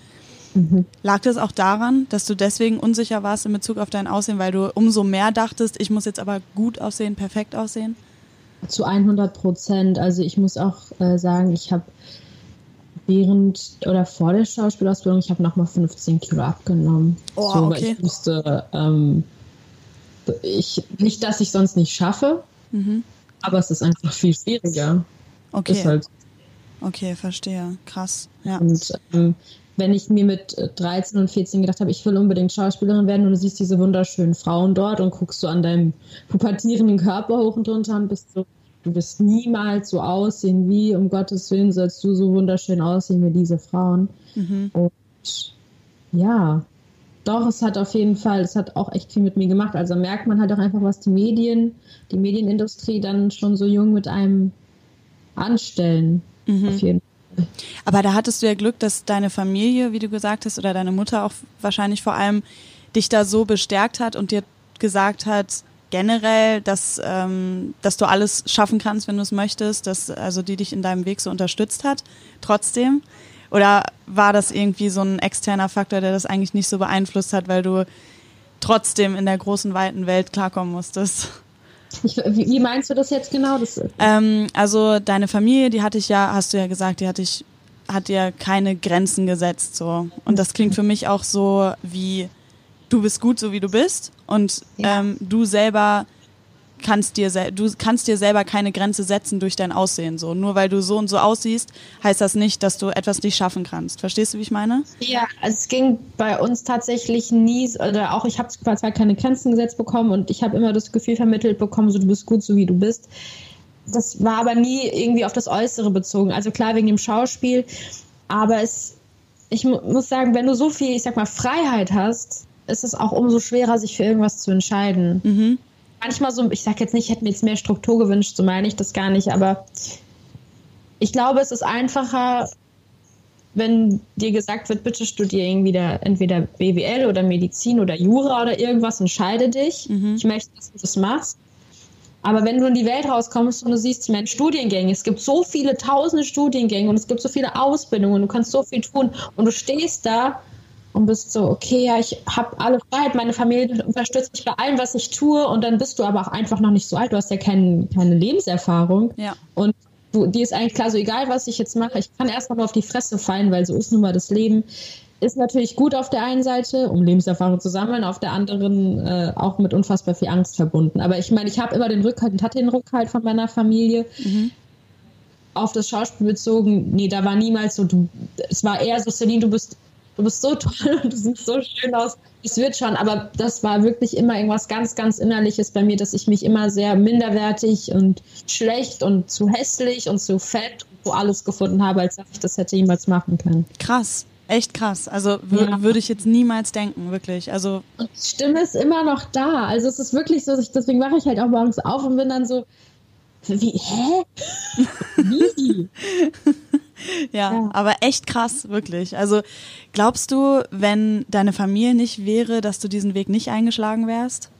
Mhm. Lag das auch daran, dass du deswegen unsicher warst in Bezug auf dein Aussehen, weil du umso mehr dachtest, ich muss jetzt aber gut aussehen, perfekt aussehen? Zu 100 Prozent. Also ich muss auch äh, sagen, ich habe während oder vor der Schauspielausbildung, ich habe nochmal 15 Kilo abgenommen. Oh, so, okay. weil ich wusste, ähm, ich, nicht, dass ich sonst nicht schaffe, Mhm. Aber es ist einfach viel schwieriger. Okay. Halt, Okay, verstehe. Krass. Ja. und ähm, wenn ich mir mit äh, 13 und 14 gedacht habe, ich will unbedingt Schauspielerin werden und du siehst diese wunderschönen Frauen dort und guckst so an deinem pubertierenden Körper hoch und runter und bist so, du wirst niemals so aussehen wie, um Gottes Willen sollst du so wunderschön aussehen wie diese Frauen. Mhm. Und ja, doch, es hat auf jeden Fall, es hat auch echt viel mit mir gemacht. Also merkt man halt auch einfach, was die Medien, die Medienindustrie dann schon so jung mit einem anstellen. Mhm. Auf jeden Fall. Aber da hattest du ja Glück, dass deine Familie, wie du gesagt hast, oder deine Mutter auch wahrscheinlich vor allem dich da so bestärkt hat und dir gesagt hat, generell, dass, ähm, dass du alles schaffen kannst, wenn du es möchtest, dass also die dich in deinem Weg so unterstützt hat, trotzdem? Oder war das irgendwie so ein externer Faktor, der das eigentlich nicht so beeinflusst hat, weil du trotzdem in der großen, weiten Welt klarkommen musstest? Ich, wie, wie meinst du das jetzt genau? Das, Ähm, also deine Familie, die hatte ich ja, hast du ja gesagt, die hatte ich, hat dir keine Grenzen gesetzt so. Und das klingt für mich auch so wie du bist gut, so wie du bist, und Ja. ähm, du selber kannst dir du kannst dir selber keine Grenze setzen durch dein Aussehen. So nur weil du so und so aussiehst, heißt das nicht, dass du etwas nicht schaffen kannst. Verstehst du, wie ich meine? Ja, es ging bei uns tatsächlich nie, oder auch ich habe zwar keine Grenzen gesetzt bekommen und ich habe immer das Gefühl vermittelt bekommen, so du bist gut, so wie du bist. Das war aber nie irgendwie auf das Äußere bezogen. Also klar wegen dem Schauspiel, aber es, ich mu muss sagen, wenn du so viel, ich sag mal, Freiheit hast, ist es auch umso schwerer, sich für irgendwas zu entscheiden. Mhm. Manchmal so, ich sag jetzt nicht, ich hätte mir jetzt mehr Struktur gewünscht, so meine ich das gar nicht, aber ich glaube, es ist einfacher, wenn dir gesagt wird, bitte studiere irgendwie da entweder BWL oder Medizin oder Jura oder irgendwas, entscheide dich. Mhm. Ich möchte, dass du das machst. Aber wenn du in die Welt rauskommst und du siehst, Mensch, Studiengänge, es gibt so viele tausende Studiengänge und es gibt so viele Ausbildungen, du kannst so viel tun und du stehst da und bist so, okay, ja, ich habe alle Freiheit, meine Familie unterstützt mich bei allem, was ich tue und dann bist du aber auch einfach noch nicht so alt, du hast ja kein, keine Lebenserfahrung Ja. und du, dir ist eigentlich klar, so egal, was ich jetzt mache, ich kann erstmal nur auf die Fresse fallen, weil so ist nun mal das Leben. Ist natürlich gut auf der einen Seite, um Lebenserfahrung zu sammeln, auf der anderen äh, auch mit unfassbar viel Angst verbunden. Aber ich meine, ich habe immer den Rückhalt und hatte den Rückhalt von meiner Familie. Mhm. Auf das Schauspiel bezogen, nee, da war niemals so, du, es war eher so, Celine, du bist, du bist so toll und du siehst so schön aus. Es wird schon, aber das war wirklich immer irgendwas ganz, ganz Innerliches bei mir, dass ich mich immer sehr minderwertig und schlecht und zu hässlich und zu fett und so alles gefunden habe, als dass ich das hätte jemals machen können. Krass. Echt krass. Also Ja. würde ich jetzt niemals denken, wirklich. Also Und die Stimme ist immer noch da. Also es ist wirklich so, ich, deswegen wache ich halt auch morgens auf und bin dann so, wie, hä? Wie? Ja, Ja. aber echt krass, wirklich. Also glaubst du, wenn deine Familie nicht wäre, dass du diesen Weg nicht eingeschlagen wärst?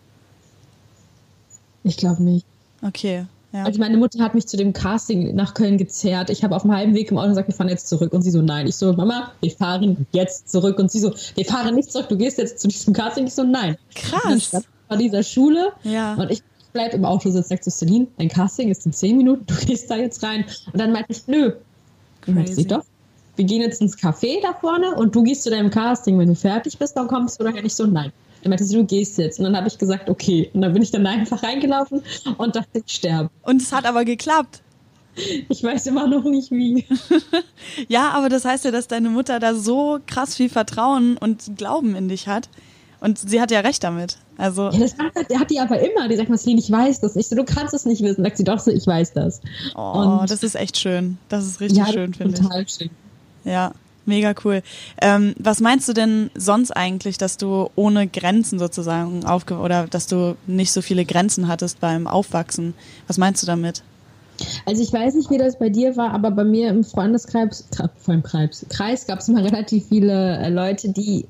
Ich glaube nicht. Okay, ja. Also meine Mutter hat mich zu dem Casting nach Köln gezerrt. Ich habe auf dem halben Weg im Auto gesagt, wir fahren jetzt zurück. Und sie so, nein. Ich so, Mama, wir fahren jetzt zurück. Und sie so, wir fahren nicht zurück, du gehst jetzt zu diesem Casting. Ich so, nein. Krass. Ich vor dieser Schule Ja. und ich bleib im Auto sitzen, sagt zu Celine, dein Casting ist in zehn Minuten, du gehst da jetzt rein. Und dann meinte ich, nö. Crazy. doch, wir gehen jetzt ins Café da vorne und du gehst zu deinem Casting. Wenn du fertig bist, dann kommst du daher nicht so, nein. Dann meinte sie, du gehst jetzt. Und dann habe ich gesagt, okay. Und dann bin ich dann einfach reingelaufen und dachte, ich sterbe. Und es hat aber geklappt. Ich weiß immer noch nicht wie. Ja, aber das heißt ja, dass deine Mutter da so krass viel Vertrauen und Glauben in dich hat. Und sie hat ja recht damit. Also, Ja, das hat, der hat die aber immer. Die sagt, Marceline, ich weiß das. Ich so, du kannst es nicht wissen. Sagt sie doch so, ich weiß das. oh, Und- das ist echt schön. Das ist richtig ja, schön, finde ich. total schön. Ja, mega cool. Ähm, was meinst du denn sonst eigentlich, dass du ohne Grenzen sozusagen aufge oder dass du nicht so viele Grenzen hattest beim Aufwachsen? Was meinst du damit? Also ich weiß nicht, wie das bei dir war, aber bei mir im Freundeskreis, Kre- vor allem Kreis, Kreis gab es immer relativ viele äh, Leute, die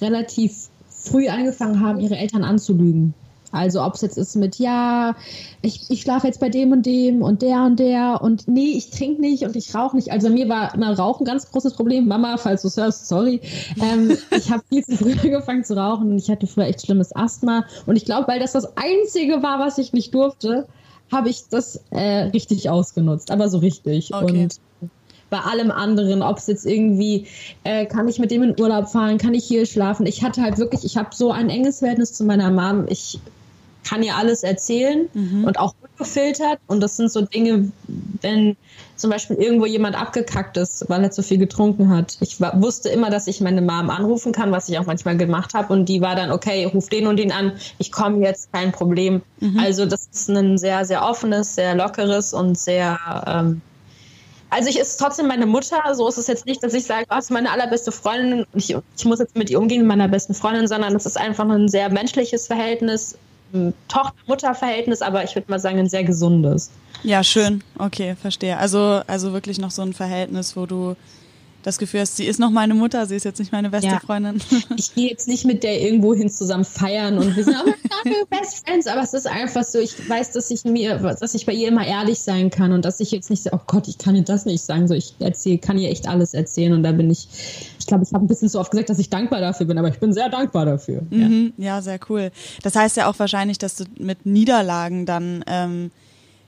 relativ früh angefangen haben, ihre Eltern anzulügen. Also ob es jetzt ist mit, ja, ich, ich schlafe jetzt bei dem und dem und der und der und nee, ich trinke nicht und ich rauche nicht. Also mir war immer Rauchen ein ganz großes Problem. Mama, falls du es hörst, sorry. Ähm, ich habe viel zu früh angefangen zu rauchen und ich hatte früher echt schlimmes Asthma. Und ich glaube, weil das das Einzige war, was ich nicht durfte, habe ich das äh, richtig ausgenutzt. Aber so richtig. Okay. Und bei allem anderen, ob es jetzt irgendwie, äh, kann ich mit dem in Urlaub fahren, kann ich hier schlafen. Ich hatte halt wirklich, ich habe so ein enges Verhältnis zu meiner Mom. Ich kann ihr alles erzählen mhm. und auch gefiltert. Und das sind so Dinge, wenn zum Beispiel irgendwo jemand abgekackt ist, weil er zu viel getrunken hat. Ich war, wusste immer, dass ich meine Mom anrufen kann, was ich auch manchmal gemacht habe. Und die war dann, okay, ruf den und den an, ich komme jetzt, kein Problem. Mhm. Also das ist ein sehr, sehr offenes, sehr lockeres und sehr... Ähm, also ich ist trotzdem meine Mutter, so ist es jetzt nicht, dass ich sage, oh, ist meine allerbeste Freundin und ich, ich muss jetzt mit ihr umgehen, mit meiner besten Freundin, sondern es ist einfach ein sehr menschliches Verhältnis, Tochter-Mutter-Verhältnis, aber ich würde mal sagen, ein sehr gesundes. Ja, schön. Okay, verstehe. Also, also wirklich noch so ein Verhältnis, wo du das Gefühl hast, sie ist noch meine Mutter, sie ist jetzt nicht meine beste ja. Freundin. Ich gehe jetzt nicht mit der irgendwo hin zusammen feiern und wir sind aber Best Friends, aber es ist einfach so, ich weiß, dass ich mir, dass ich bei ihr immer ehrlich sein kann und dass ich jetzt nicht so, oh Gott, ich kann ihr das nicht sagen, so ich erzähle, kann ihr echt alles erzählen und da bin ich, ich glaube, ich habe ein bisschen so oft gesagt, dass ich dankbar dafür bin, aber ich bin sehr dankbar dafür. Mhm, ja. ja, sehr cool. Das heißt ja auch wahrscheinlich, dass du mit Niederlagen dann ähm,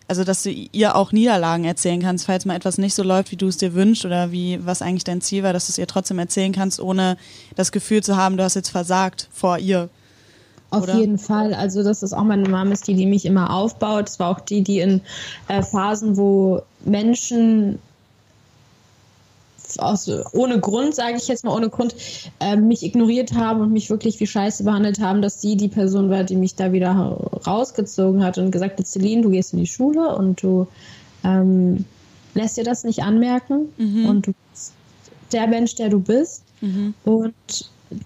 also dass du ihr auch Niederlagen erzählen kannst, falls mal etwas nicht so läuft, wie du es dir wünschst oder wie was eigentlich dein Ziel war, dass du es ihr trotzdem erzählen kannst, ohne das Gefühl zu haben, du hast jetzt versagt vor ihr. Auf oder? jeden Fall. Also das ist auch meine Mama, ist die, die mich immer aufbaut. Es war auch die, die in äh, Phasen, wo Menschen aus, ohne Grund, sage ich jetzt mal ohne Grund, äh, mich ignoriert haben und mich wirklich wie Scheiße behandelt haben, dass sie die Person war, die mich da wieder rausgezogen hat und gesagt hat, Celine, du gehst in die Schule und du ähm, lässt dir das nicht anmerken mhm. und du bist der Mensch, der du bist. Mhm. Und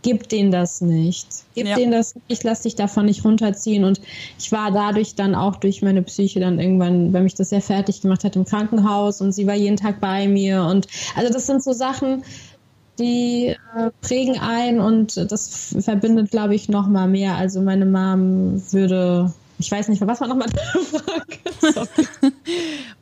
gib denen das nicht. Gib ja. denen das nicht, lass dich davon nicht runterziehen. Und ich war dadurch dann auch durch meine Psyche dann irgendwann, weil mich das sehr fertig gemacht hat im Krankenhaus und sie war jeden Tag bei mir. Und also das sind so Sachen, die äh, prägen ein und das verbindet, glaube ich, noch mal mehr. Also meine Mom würde ich weiß nicht, was war nochmal deine Frage?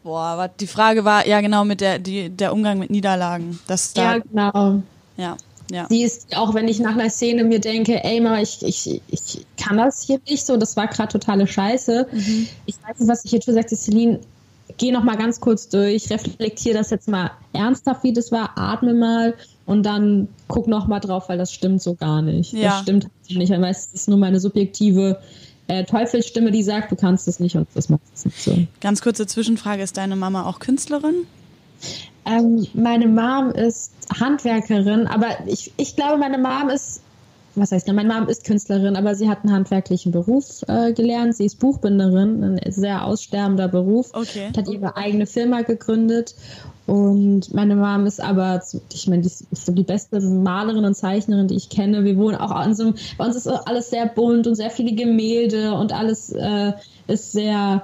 Boah, aber die Frage war ja genau mit der, die, der Umgang mit Niederlagen. Dass da, ja, genau. Ja. Ja. Sie ist, auch wenn ich nach einer Szene mir denke, ey, mal, ich, ich, ich kann das hier nicht so, das war gerade totale Scheiße. Mhm. Ich weiß nicht, was ich jetzt schon sagte, Celine, geh noch mal ganz kurz durch, reflektiere das jetzt mal ernsthaft, wie das war, atme mal und dann guck noch mal drauf, weil das stimmt so gar nicht. Ja. Das stimmt nicht. Ich weiß, es ist nur meine subjektive äh, Teufelsstimme, die sagt, du kannst es nicht und das macht es nicht so. Ganz kurze Zwischenfrage, ist deine Mama auch Künstlerin? Ähm, meine Mom ist Handwerkerin, aber ich, ich glaube, meine Mom ist, was heißt, meine Mom ist Künstlerin, aber sie hat einen handwerklichen Beruf äh, gelernt. Sie ist Buchbinderin, ein sehr aussterbender Beruf. Okay. Hat ihre eigene Firma gegründet. Und meine Mom ist aber, ich meine, die ist die beste Malerin und Zeichnerin, die ich kenne. Wir wohnen auch an so einem, bei uns ist alles sehr bunt und sehr viele Gemälde und alles äh, ist sehr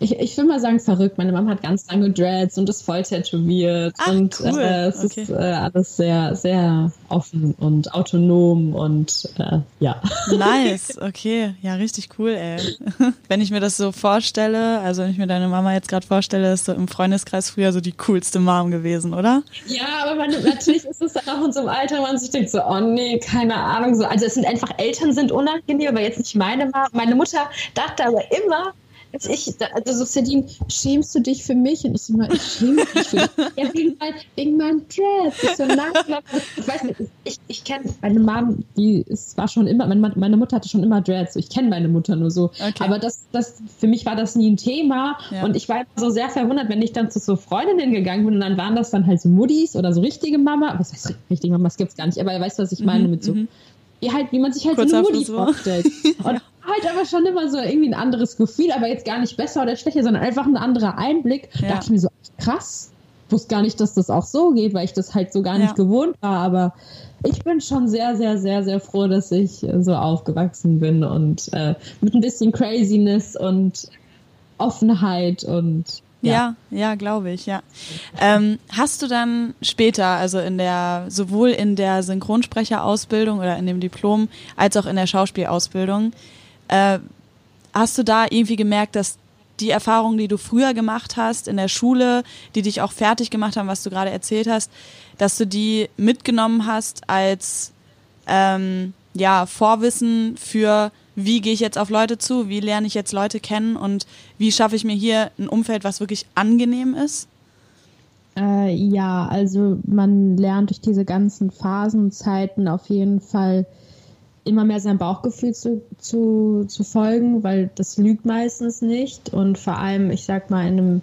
ich, ich will mal sagen, verrückt. Meine Mama hat ganz lange Dreads und ist voll tätowiert. Ach, und cool. äh, es okay. ist äh, alles sehr, sehr offen und autonom und äh, ja. Nice, okay. Ja, richtig cool, ey. Wenn ich mir das so vorstelle, also wenn ich mir deine Mama jetzt gerade vorstelle, ist so im Freundeskreis früher so die coolste Mom gewesen, oder? Ja, aber man, natürlich ist es dann auch in so einem Alter, wo man sich denkt so, oh nee, keine Ahnung. So. Also es sind einfach, Eltern sind unangenehm, aber jetzt nicht meine Mama. Meine Mutter dachte aber immer, also ich, also so Celine, schämst du dich für mich? Und ich so, ich schäme mich für dich. Ja, wegen, mein, wegen meinem Dress. Ich so, nein, ich weiß nicht, ich, ich kenne meine Mom, die ist, war schon immer, meine, meine Mutter hatte schon immer Dreads. Ich kenne meine Mutter nur so. Okay. Aber das, das, für mich war das nie ein Thema. Ja. Und ich war so sehr verwundert, wenn ich dann zu so Freundinnen gegangen bin und dann waren das dann halt so Muddis oder so richtige Mama. Was heißt richtige Mama? Das gibt's gar nicht. Aber weißt du, was ich meine mhm, mit so, mhm. wie halt, wie man sich halt Kurzer so eine Mutti vorstellt. Und halt aber schon immer so irgendwie ein anderes Gefühl, aber jetzt gar nicht besser oder schlechter, sondern einfach ein anderer Einblick. Ja. Da dachte ich mir so, krass, wusste gar nicht, dass das auch so geht, weil ich das halt so gar nicht ja. gewohnt war, aber ich bin schon sehr, sehr, sehr, sehr froh, dass ich so aufgewachsen bin und äh, mit ein bisschen Craziness und Offenheit und ja, ja, ja glaube ich, ja. Ähm, hast du dann später, also in der, sowohl in der Synchronsprecherausbildung oder in dem Diplom, als auch in der Schauspielausbildung, äh, hast du da irgendwie gemerkt, dass die Erfahrungen, die du früher gemacht hast in der Schule, die dich auch fertig gemacht haben, was du gerade erzählt hast, dass du die mitgenommen hast als ähm, ja, Vorwissen für, wie gehe ich jetzt auf Leute zu, wie lerne ich jetzt Leute kennen und wie schaffe ich mir hier ein Umfeld, was wirklich angenehm ist? Äh, ja, also man lernt durch diese ganzen Phasenzeiten auf jeden Fall immer mehr seinem Bauchgefühl zu, zu, zu folgen, weil das lügt meistens nicht. Und vor allem, ich sag mal, in einem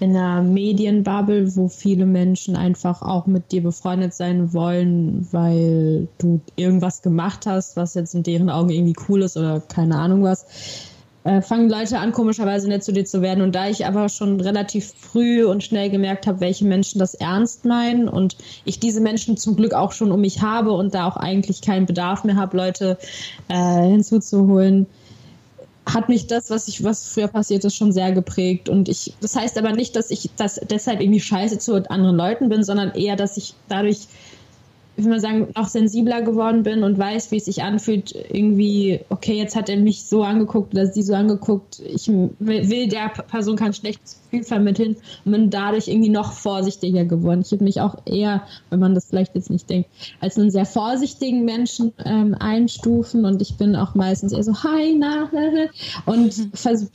in einer Medienbubble, wo viele Menschen einfach auch mit dir befreundet sein wollen, weil du irgendwas gemacht hast, was jetzt in deren Augen irgendwie cool ist oder keine Ahnung was äh, fangen Leute an, komischerweise nett zu dir zu werden. Und da ich aber schon relativ früh und schnell gemerkt habe, welche Menschen das ernst meinen und ich diese Menschen zum Glück auch schon um mich habe und da auch eigentlich keinen Bedarf mehr habe, Leute äh, hinzuzuholen, hat mich das, was ich, was früher passiert ist, schon sehr geprägt. Und ich, das heißt aber nicht, dass ich das deshalb irgendwie scheiße zu anderen Leuten bin, sondern eher, dass ich dadurch ich würde mal sagen, noch sensibler geworden bin und weiß, wie es sich anfühlt, irgendwie, okay, jetzt hat er mich so angeguckt oder sie so angeguckt, ich will der Person kein schlechtes Gefühl vermitteln und bin dadurch irgendwie noch vorsichtiger geworden. Ich habe mich auch eher, wenn man das vielleicht jetzt nicht denkt, als einen sehr vorsichtigen Menschen ähm, einstufen und ich bin auch meistens eher so, hi, na, und mhm. vers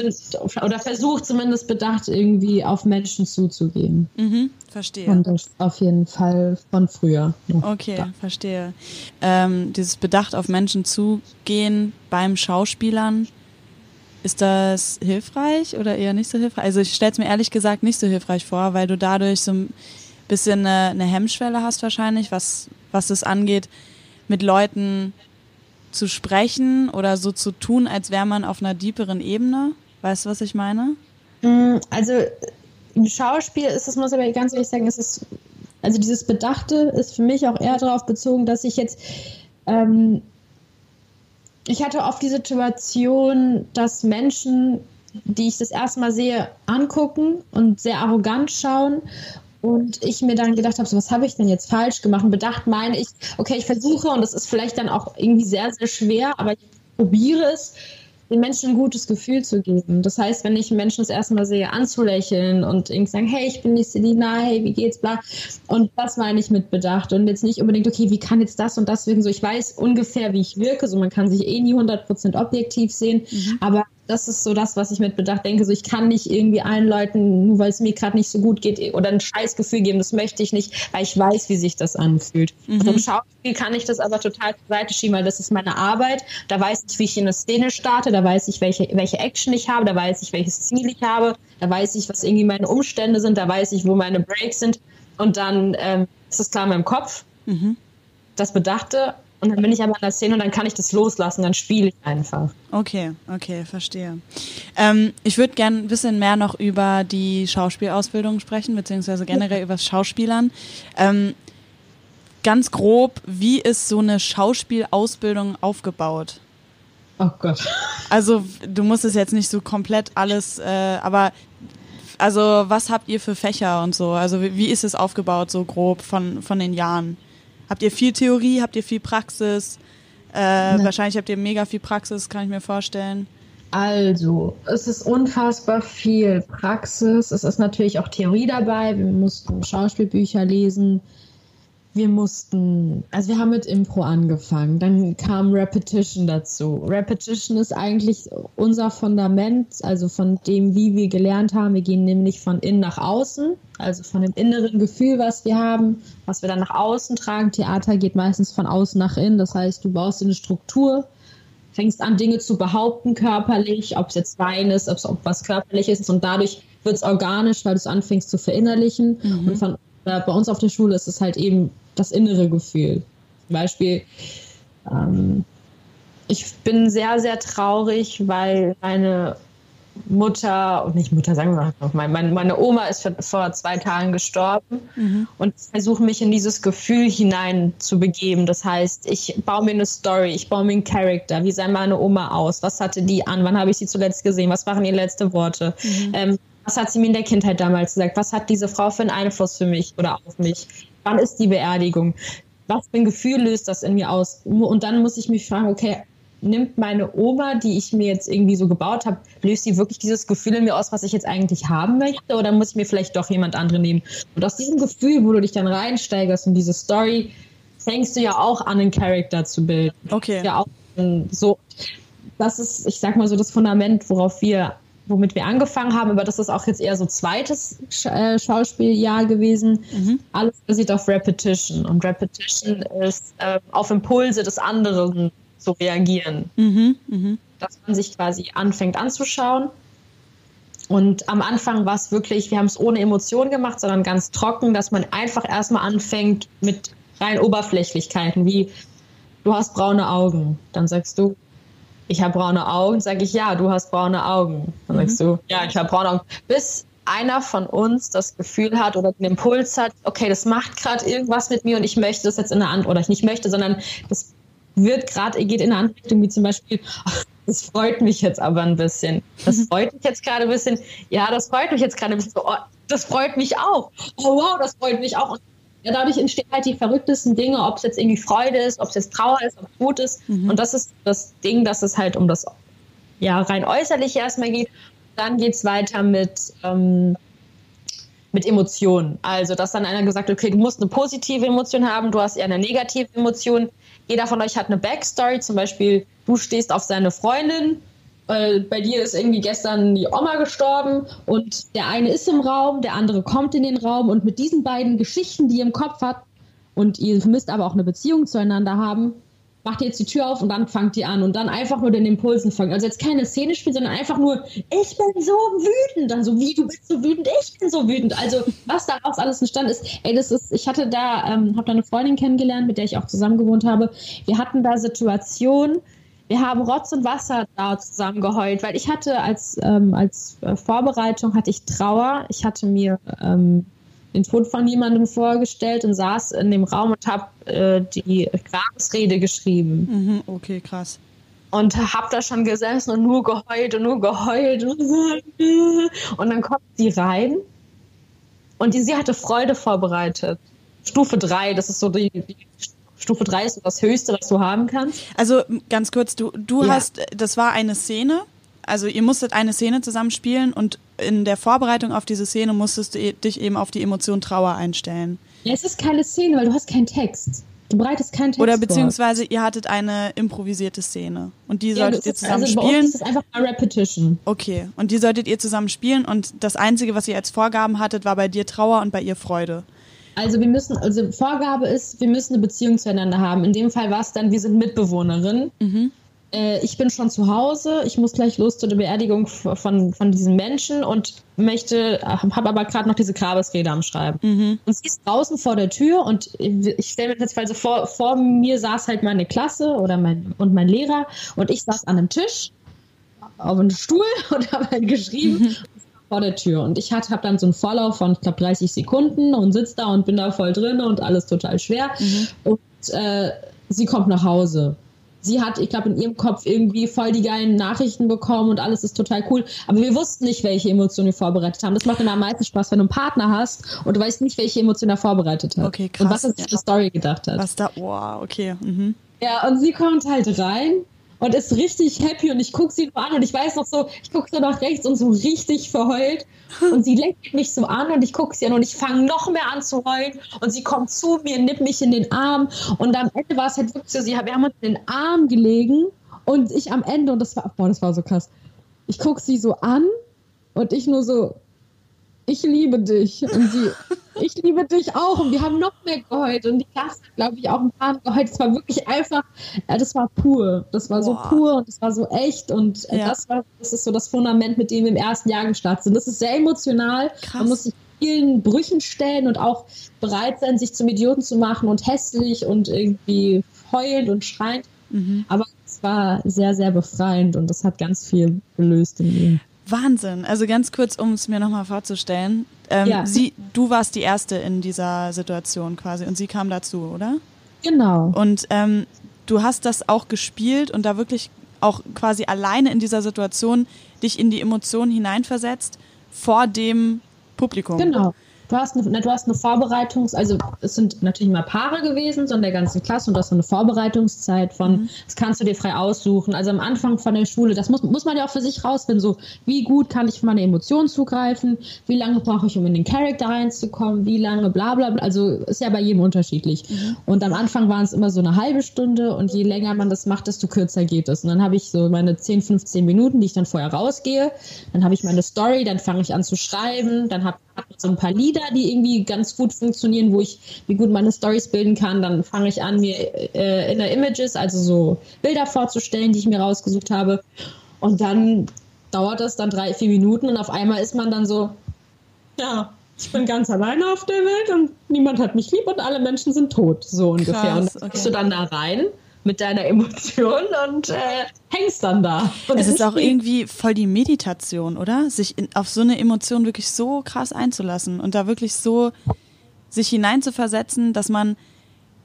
oder versuche zumindest bedacht, irgendwie auf Menschen zuzugehen. Mhm, verstehe. Und das auf jeden Fall von früher. Okay, da. verstehe. Ähm, dieses bedacht auf Menschen zugehen beim Schauspielern, ist das hilfreich oder eher nicht so hilfreich? Also ich stelle es mir ehrlich gesagt nicht so hilfreich vor, weil du dadurch so ein bisschen eine, eine Hemmschwelle hast wahrscheinlich, was, was es angeht, mit Leuten zu sprechen oder so zu tun, als wäre man auf einer deeperen Ebene. Weißt du, was ich meine? Mm, also im Schauspiel ist es, muss ich aber ganz ehrlich sagen, es ist, also dieses Bedachte ist für mich auch eher darauf bezogen, dass ich jetzt ähm, ich hatte oft die Situation, dass Menschen, die ich das erste Mal sehe, angucken und sehr arrogant schauen. Und ich mir dann gedacht habe, so, was habe ich denn jetzt falsch gemacht? Und bedacht meine ich, okay, ich versuche, und das ist vielleicht dann auch irgendwie sehr, sehr schwer, aber ich probiere es, den Menschen ein gutes Gefühl zu geben. Das heißt, wenn ich Menschen das erste Mal sehe, anzulächeln und irgendwie sagen, hey, ich bin die Selina, hey, wie geht's, bla. Und das meine ich mit Bedacht und jetzt nicht unbedingt, okay, wie kann jetzt das und das wirken? So, ich weiß ungefähr, wie ich wirke, so man kann sich eh nie 100% objektiv sehen, mhm. aber das ist so das, was ich mit Bedacht denke. So, ich kann nicht irgendwie allen Leuten, nur weil es mir gerade nicht so gut geht, oder ein Scheißgefühl geben. Das möchte ich nicht, weil ich weiß, wie sich das anfühlt. Mhm. Und im Schauspiel kann ich das aber total zur Seite schieben, weil das ist meine Arbeit. Da weiß ich, wie ich in eine Szene starte, da weiß ich, welche, welche Action ich habe, da weiß ich, welches Ziel ich habe, da weiß ich, was irgendwie meine Umstände sind, da weiß ich, wo meine Breaks sind. Und dann ähm, ist das klar in meinem Kopf. Mhm. Das Bedachte und dann bin ich aber in der Szene und dann kann ich das loslassen, dann spiele ich einfach. Okay, okay, verstehe. Ähm, ich würde gerne ein bisschen mehr noch über die Schauspielausbildung sprechen, beziehungsweise generell über Schauspielern. Ähm, ganz grob, wie ist so eine Schauspielausbildung aufgebaut? Oh Gott. Also du musst es jetzt nicht so komplett alles, äh, aber also was habt ihr für Fächer und so? Also wie, wie ist es aufgebaut so grob von, von den Jahren? Habt ihr viel Theorie? Habt ihr viel Praxis? Äh, wahrscheinlich habt ihr mega viel Praxis, kann ich mir vorstellen. Also, es ist unfassbar viel Praxis. Es ist natürlich auch Theorie dabei. Wir mussten Schauspielbücher lesen wir mussten, also wir haben mit Impro angefangen, dann kam Repetition dazu. Repetition ist eigentlich unser Fundament, also von dem, wie wir gelernt haben. Wir gehen nämlich von innen nach außen, also von dem inneren Gefühl, was wir haben, was wir dann nach außen tragen. Theater geht meistens von außen nach innen, das heißt, du baust eine Struktur, fängst an, Dinge zu behaupten körperlich, ob es jetzt Wein ist, ob es was körperliches ist und dadurch wird es organisch, weil du es anfängst zu verinnerlichen. Mhm. Und von bei uns auf der Schule ist es halt eben das innere Gefühl. Zum Beispiel, ähm, ich bin sehr, sehr traurig, weil meine Mutter, und nicht Mutter, sagen wir mal, meine, meine Oma ist vor zwei Tagen gestorben mhm. und ich versuche mich in dieses Gefühl hinein zu begeben. Das heißt, ich baue mir eine Story, ich baue mir einen Charakter. Wie sah meine Oma aus? Was hatte die an? Wann habe ich sie zuletzt gesehen? Was waren ihre letzten Worte? Mhm. Ähm, was hat sie mir in der Kindheit damals gesagt? Was hat diese Frau für einen Einfluss für mich oder auf mich? Wann ist die Beerdigung? Was für ein Gefühl löst das in mir aus? Und dann muss ich mich fragen, okay, nimmt meine Oma, die ich mir jetzt irgendwie so gebaut habe, löst sie wirklich dieses Gefühl in mir aus, was ich jetzt eigentlich haben möchte? Oder muss ich mir vielleicht doch jemand anderen nehmen? Und aus diesem Gefühl, wo du dich dann reinsteigerst in diese Story, fängst du ja auch an, einen Charakter zu bilden. Okay. Ja auch so, das ist, ich sag mal so, das Fundament, worauf wir womit wir angefangen haben, aber das ist auch jetzt eher so zweites äh, Schauspieljahr gewesen. Mhm. Alles basiert auf Repetition. Und Repetition ist äh, auf Impulse des anderen zu reagieren. Mhm. Mhm. Dass man sich quasi anfängt anzuschauen. Und am Anfang war es wirklich, wir haben es ohne Emotionen gemacht, sondern ganz trocken, dass man einfach erstmal anfängt mit rein Oberflächlichkeiten, wie du hast braune Augen. Dann sagst du, ich habe braune Augen, sage ich, ja, du hast braune Augen. Dann mhm. sagst du, ja, ich habe braune Augen. Bis einer von uns das Gefühl hat oder den Impuls hat, okay, das macht gerade irgendwas mit mir und ich möchte das jetzt in eine andere, oder ich nicht möchte, sondern das wird gerade, geht in eine andere Richtung, wie zum Beispiel, ach, das freut mich jetzt aber ein bisschen. Das mhm. freut mich jetzt gerade ein bisschen. Ja, das freut mich jetzt gerade ein bisschen. oh, das freut mich auch. Oh wow, das freut mich auch. Und ja, dadurch entstehen halt die verrücktesten Dinge, ob es jetzt irgendwie Freude ist, ob es jetzt Trauer ist, ob es Wut ist. Mhm. Und das ist das Ding, dass es halt um das ja, rein äußerliche erstmal geht. Dann geht es weiter mit, ähm, mit Emotionen. Also, dass dann einer gesagt okay, du musst eine positive Emotion haben, du hast eher eine negative Emotion. Jeder von euch hat eine Backstory, zum Beispiel, du stehst auf seine Freundin weil bei dir ist irgendwie gestern die Oma gestorben und der eine ist im Raum, der andere kommt in den Raum und mit diesen beiden Geschichten, die ihr im Kopf habt und ihr müsst aber auch eine Beziehung zueinander haben, macht ihr jetzt die Tür auf und dann fangt ihr an und dann einfach nur den Impulsen fangen. Also jetzt keine Szene spielen, sondern einfach nur, ich bin so wütend. Dann so, wie, du bist so wütend, ich bin so wütend. Also was daraus alles entstanden ist, ey, das ist, ich hatte da, ähm, habe da eine Freundin kennengelernt, mit der ich auch zusammen gewohnt habe. Wir hatten da Situationen, wir haben Rotz und Wasser da zusammen geheult, weil ich hatte als, ähm, als äh, Vorbereitung hatte ich Trauer. Ich hatte mir ähm, den Tod von jemandem vorgestellt und saß in dem Raum und habe äh, die Grabesrede geschrieben. Mhm, okay, krass. Und habe da schon gesessen und nur geheult und nur geheult. Und, und dann kommt sie rein und die, sie hatte Freude vorbereitet. Stufe 3, das ist so die, die Stufe 3 ist das Höchste, was du haben kannst. Also ganz kurz, du, du ja. hast, das war eine Szene, also ihr musstet eine Szene zusammen spielen und in der Vorbereitung auf diese Szene musstest du dich eben auf die Emotion Trauer einstellen. Ja, es ist keine Szene, weil du hast keinen Text. Du bereitest keinen Text Oder beziehungsweise vor. ihr hattet eine improvisierte Szene und die ja, solltet ihr zusammen also spielen. Bei uns ist es einfach eine Repetition. Okay, und die solltet ihr zusammen spielen und das Einzige, was ihr als Vorgaben hattet, war bei dir Trauer und bei ihr Freude. Also wir müssen, also Vorgabe ist, wir müssen eine Beziehung zueinander haben. In dem Fall war es dann, wir sind Mitbewohnerin. Mhm. Äh, ich bin schon zu Hause, ich muss gleich los zu der Beerdigung von, von diesen Menschen und möchte, habe aber gerade noch diese Grabesrede am Schreiben. Mhm. Und sie ist draußen vor der Tür und ich stelle mir jetzt mal so vor, vor mir saß halt meine Klasse oder mein, und mein Lehrer und ich saß an einem Tisch auf einem Stuhl und habe halt geschrieben. Mhm vor der Tür. Und ich habe dann so einen Vorlauf von, ich glaube, 30 Sekunden und sitze da und bin da voll drin und alles total schwer. Mhm. Und äh, sie kommt nach Hause. Sie hat, ich glaube, in ihrem Kopf irgendwie voll die geilen Nachrichten bekommen und alles ist total cool. Aber wir wussten nicht, welche Emotionen wir vorbereitet haben. Das macht immer am meisten Spaß, wenn du einen Partner hast und du weißt nicht, welche Emotionen er vorbereitet hat. Okay, krass. Und was er sich ja. für Story gedacht hat. Was da, wow, okay. Mhm. Ja, und sie kommt halt rein und ist richtig happy und ich gucke sie nur an und ich weiß noch so, ich gucke so nach rechts und so richtig verheult und sie lenkt mich so an und ich gucke sie an und ich fange noch mehr an zu heulen und sie kommt zu mir, nimmt mich in den Arm und am Ende war es halt wirklich so, sie, wir haben uns in den Arm gelegen und ich am Ende und das war, boah, das war so krass. Ich gucke sie so an und ich nur so, ich liebe dich. Und sie, ich liebe dich auch. Und wir haben noch mehr geheult. Und die Klasse, glaube ich, auch ein paar geheult. Es war wirklich einfach, äh, das war pur. Das war Boah. so pur und das war so echt. Und äh, ja. das war, das ist so das Fundament, mit dem wir im ersten Jahr gestartet sind. Das ist sehr emotional. Krass. Man muss sich vielen Brüchen stellen und auch bereit sein, sich zum Idioten zu machen und hässlich und irgendwie heulend und schreiend. Mhm. Aber es war sehr, sehr befreiend und das hat ganz viel gelöst in mir. Wahnsinn. Also ganz kurz, um es mir nochmal vorzustellen. Ähm, ja. sie, du warst die Erste in dieser Situation quasi und sie kam dazu, oder? Genau. Und ähm, du hast das auch gespielt und da wirklich auch quasi alleine in dieser Situation dich in die Emotionen hineinversetzt vor dem Publikum. Genau. Du hast eine, du hast eine Vorbereitungs-, also es sind natürlich mal Paare gewesen, so in der ganzen Klasse und du hast so eine Vorbereitungszeit von, mhm. das kannst du dir frei aussuchen. Also am Anfang von der Schule, das muss, muss man ja auch für sich rausfinden, so wie gut kann ich auf meine Emotionen zugreifen, wie lange brauche ich, um in den Charakter reinzukommen, wie lange, bla bla bla. Also ist ja bei jedem unterschiedlich. Mhm. Und am Anfang waren es immer so eine halbe Stunde und je länger man das macht, desto kürzer geht es. Und dann habe ich so meine 10, 15 Minuten, die ich dann vorher rausgehe. Dann habe ich meine Story, dann fange ich an zu schreiben, dann habe so ein paar Lieder, die irgendwie ganz gut funktionieren, wo ich wie gut meine Stories bilden kann. Dann fange ich an, mir äh, Inner Images, also so Bilder vorzustellen, die ich mir rausgesucht habe. Und dann dauert das dann drei, vier Minuten und auf einmal ist man dann so, ja, ich bin ganz alleine auf der Welt und niemand hat mich lieb und alle Menschen sind tot, so ungefähr. Krass, und dann okay. du dann da rein mit deiner Emotion und äh, hängst dann da. Und es ist auch irgendwie voll die Meditation, oder? Sich in, auf so eine Emotion wirklich so krass einzulassen und da wirklich so sich hineinzuversetzen, dass man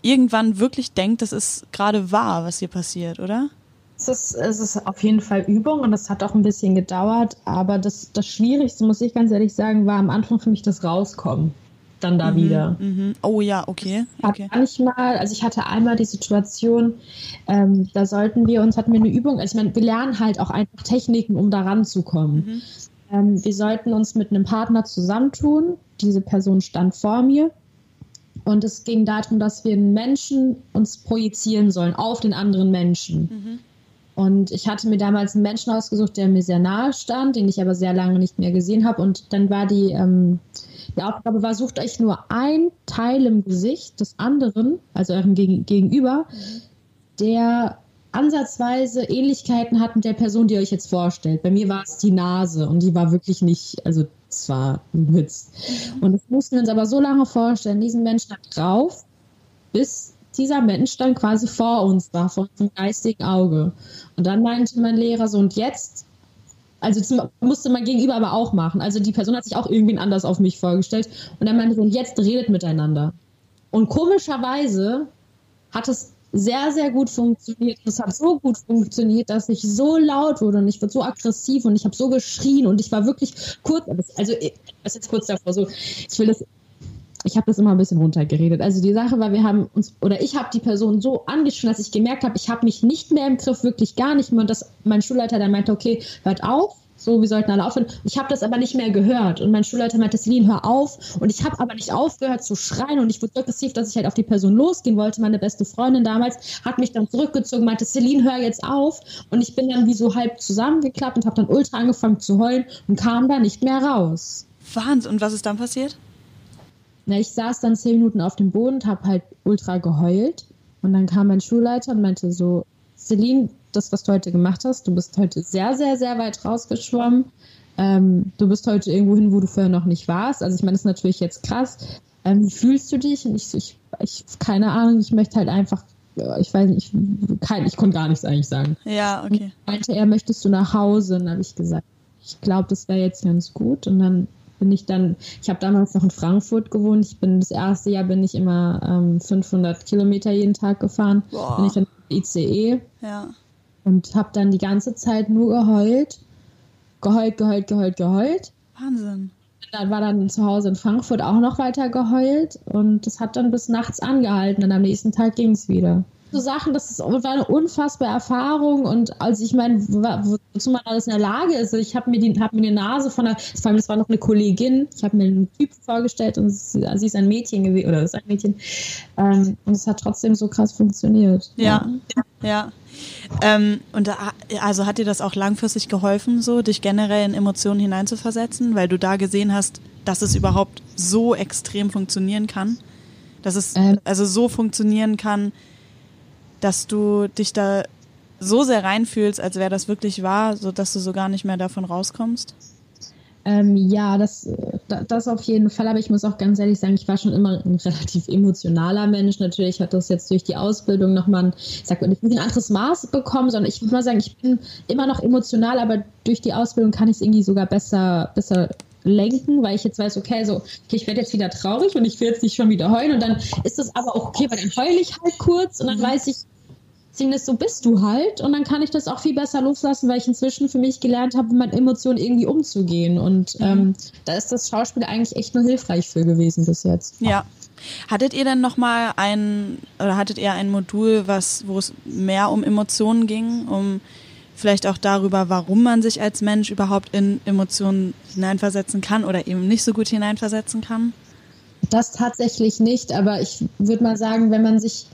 irgendwann wirklich denkt, das ist gerade wahr, was hier passiert, oder? Es ist, es ist auf jeden Fall Übung und das hat auch ein bisschen gedauert, aber das, das Schwierigste, muss ich ganz ehrlich sagen, war am Anfang für mich das Rauskommen dann da mhm, wieder. Mhm. Oh ja, okay. okay. Manchmal, also ich hatte einmal die Situation, ähm, da sollten wir uns, hatten wir eine Übung, also ich meine, wir lernen halt auch einfach Techniken, um da ranzukommen. Mhm. Ähm, wir sollten uns mit einem Partner zusammentun. Diese Person stand vor mir. Und es ging darum, dass wir einen Menschen uns projizieren sollen auf den anderen Menschen. Mhm. Und ich hatte mir damals einen Menschen ausgesucht, der mir sehr nahe stand, den ich aber sehr lange nicht mehr gesehen habe. Und dann war die, ähm, die Aufgabe war, sucht euch nur ein Teil im Gesicht des anderen, also eurem Gegen Gegenüber, der ansatzweise Ähnlichkeiten hat mit der Person, die ihr euch jetzt vorstellt. Bei mir war es die Nase und die war wirklich nicht, also es war ein Witz. Und das mussten wir uns aber so lange vorstellen, diesen Menschen drauf, bis dieser Mensch dann quasi vor uns war, vor unserem geistigen Auge. Und dann meinte mein Lehrer so, und jetzt also das musste mein Gegenüber aber auch machen. Also die Person hat sich auch irgendwie anders auf mich vorgestellt. Und dann meinte so, jetzt redet miteinander. Und komischerweise hat es sehr, sehr gut funktioniert. Es hat so gut funktioniert, dass ich so laut wurde und ich wurde so aggressiv und ich habe so geschrien und ich war wirklich kurz, also ich was jetzt kurz davor so, ich will das, ich habe das immer ein bisschen runtergeredet. Also die Sache war, wir haben uns, oder ich habe die Person so angeschrien, dass ich gemerkt habe, ich habe mich nicht mehr im Griff, wirklich gar nicht mehr. Und dass mein Schulleiter dann meinte, okay, hört auf, so, wir sollten alle aufhören. Ich habe das aber nicht mehr gehört. Und mein Schulleiter meinte, Celine, hör auf. Und ich habe aber nicht aufgehört zu schreien. Und ich wurde so aggressiv, dass ich halt auf die Person losgehen wollte. Meine beste Freundin damals hat mich dann zurückgezogen, meinte, Celine, hör jetzt auf. Und ich bin dann wie so halb zusammengeklappt und habe dann ultra angefangen zu heulen und kam da nicht mehr raus. Wahnsinn. Und was ist dann passiert? Na, ich saß dann zehn Minuten auf dem Boden und habe halt ultra geheult. Und dann kam mein Schulleiter und meinte so, Celine, das, was du heute gemacht hast. Du bist heute sehr, sehr, sehr weit rausgeschwommen. Ähm, du bist heute irgendwo hin, wo du vorher noch nicht warst. Also ich meine, das ist natürlich jetzt krass. Ähm, wie fühlst du dich? Und ich, ich, ich, keine Ahnung, ich möchte halt einfach, ich weiß nicht, ich, kein, ich konnte gar nichts eigentlich sagen. Ja, okay. Und meinte er, möchtest du nach Hause? Und dann habe ich gesagt, ich glaube, das wäre jetzt ganz gut. Und dann bin ich dann, ich habe damals noch in Frankfurt gewohnt. Ich bin das erste Jahr bin ich immer ähm, 500 Kilometer jeden Tag gefahren. Boah. Bin ich dann ICE. Ja. Und habe dann die ganze Zeit nur geheult. Geheult, geheult, geheult, geheult. Wahnsinn. Dann war dann zu Hause in Frankfurt auch noch weiter geheult und das hat dann bis nachts angehalten und am nächsten Tag ging es wieder. So Sachen, das, ist, war eine unfassbare Erfahrung und also ich meine, wozu man alles in der Lage ist. Ich habe mir, die, hab mir die Nase von der, vor allem das war noch eine Kollegin, ich habe mir einen Typ vorgestellt und sie ist ein Mädchen gewesen, oder ist ein Mädchen. Ähm, und es hat trotzdem so krass funktioniert. Ja, ja. ja. Ähm, und da, also hat dir das auch langfristig geholfen, so dich generell in Emotionen hineinzuversetzen, weil du da gesehen hast, dass es überhaupt so extrem funktionieren kann? Dass es ähm. also so funktionieren kann, dass du dich da so sehr reinfühlst, als wäre das wirklich wahr, sodass du so gar nicht mehr davon rauskommst? Ähm, ja, das, das auf jeden Fall. Aber ich muss auch ganz ehrlich sagen, ich war schon immer ein relativ emotionaler Mensch. Natürlich hat das jetzt durch die Ausbildung nochmal ein, ich sag mal, nicht ein anderes Maß bekommen, sondern ich würde mal sagen, ich bin immer noch emotional, aber durch die Ausbildung kann ich es irgendwie sogar besser, besser lenken, weil ich jetzt weiß, okay, so, okay, ich werde jetzt wieder traurig und ich will jetzt nicht schon wieder heulen und dann ist das aber auch okay, weil dann heule ich halt kurz und dann mhm. weiß ich, Ziemlich so bist du halt und dann kann ich das auch viel besser loslassen, weil ich inzwischen für mich gelernt habe, mit Emotionen irgendwie umzugehen. Und mhm. ähm, da ist das Schauspiel eigentlich echt nur hilfreich für gewesen bis jetzt. Ja. Hattet ihr denn nochmal ein oder hattet ihr ein Modul, was, wo es mehr um Emotionen ging, um vielleicht auch darüber, warum man sich als Mensch überhaupt in Emotionen hineinversetzen kann oder eben nicht so gut hineinversetzen kann? Das tatsächlich nicht, aber ich würde mal sagen, wenn man sich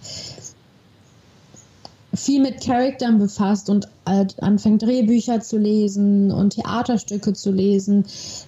viel mit Charaktern befasst und halt anfängt Drehbücher zu lesen und Theaterstücke zu lesen,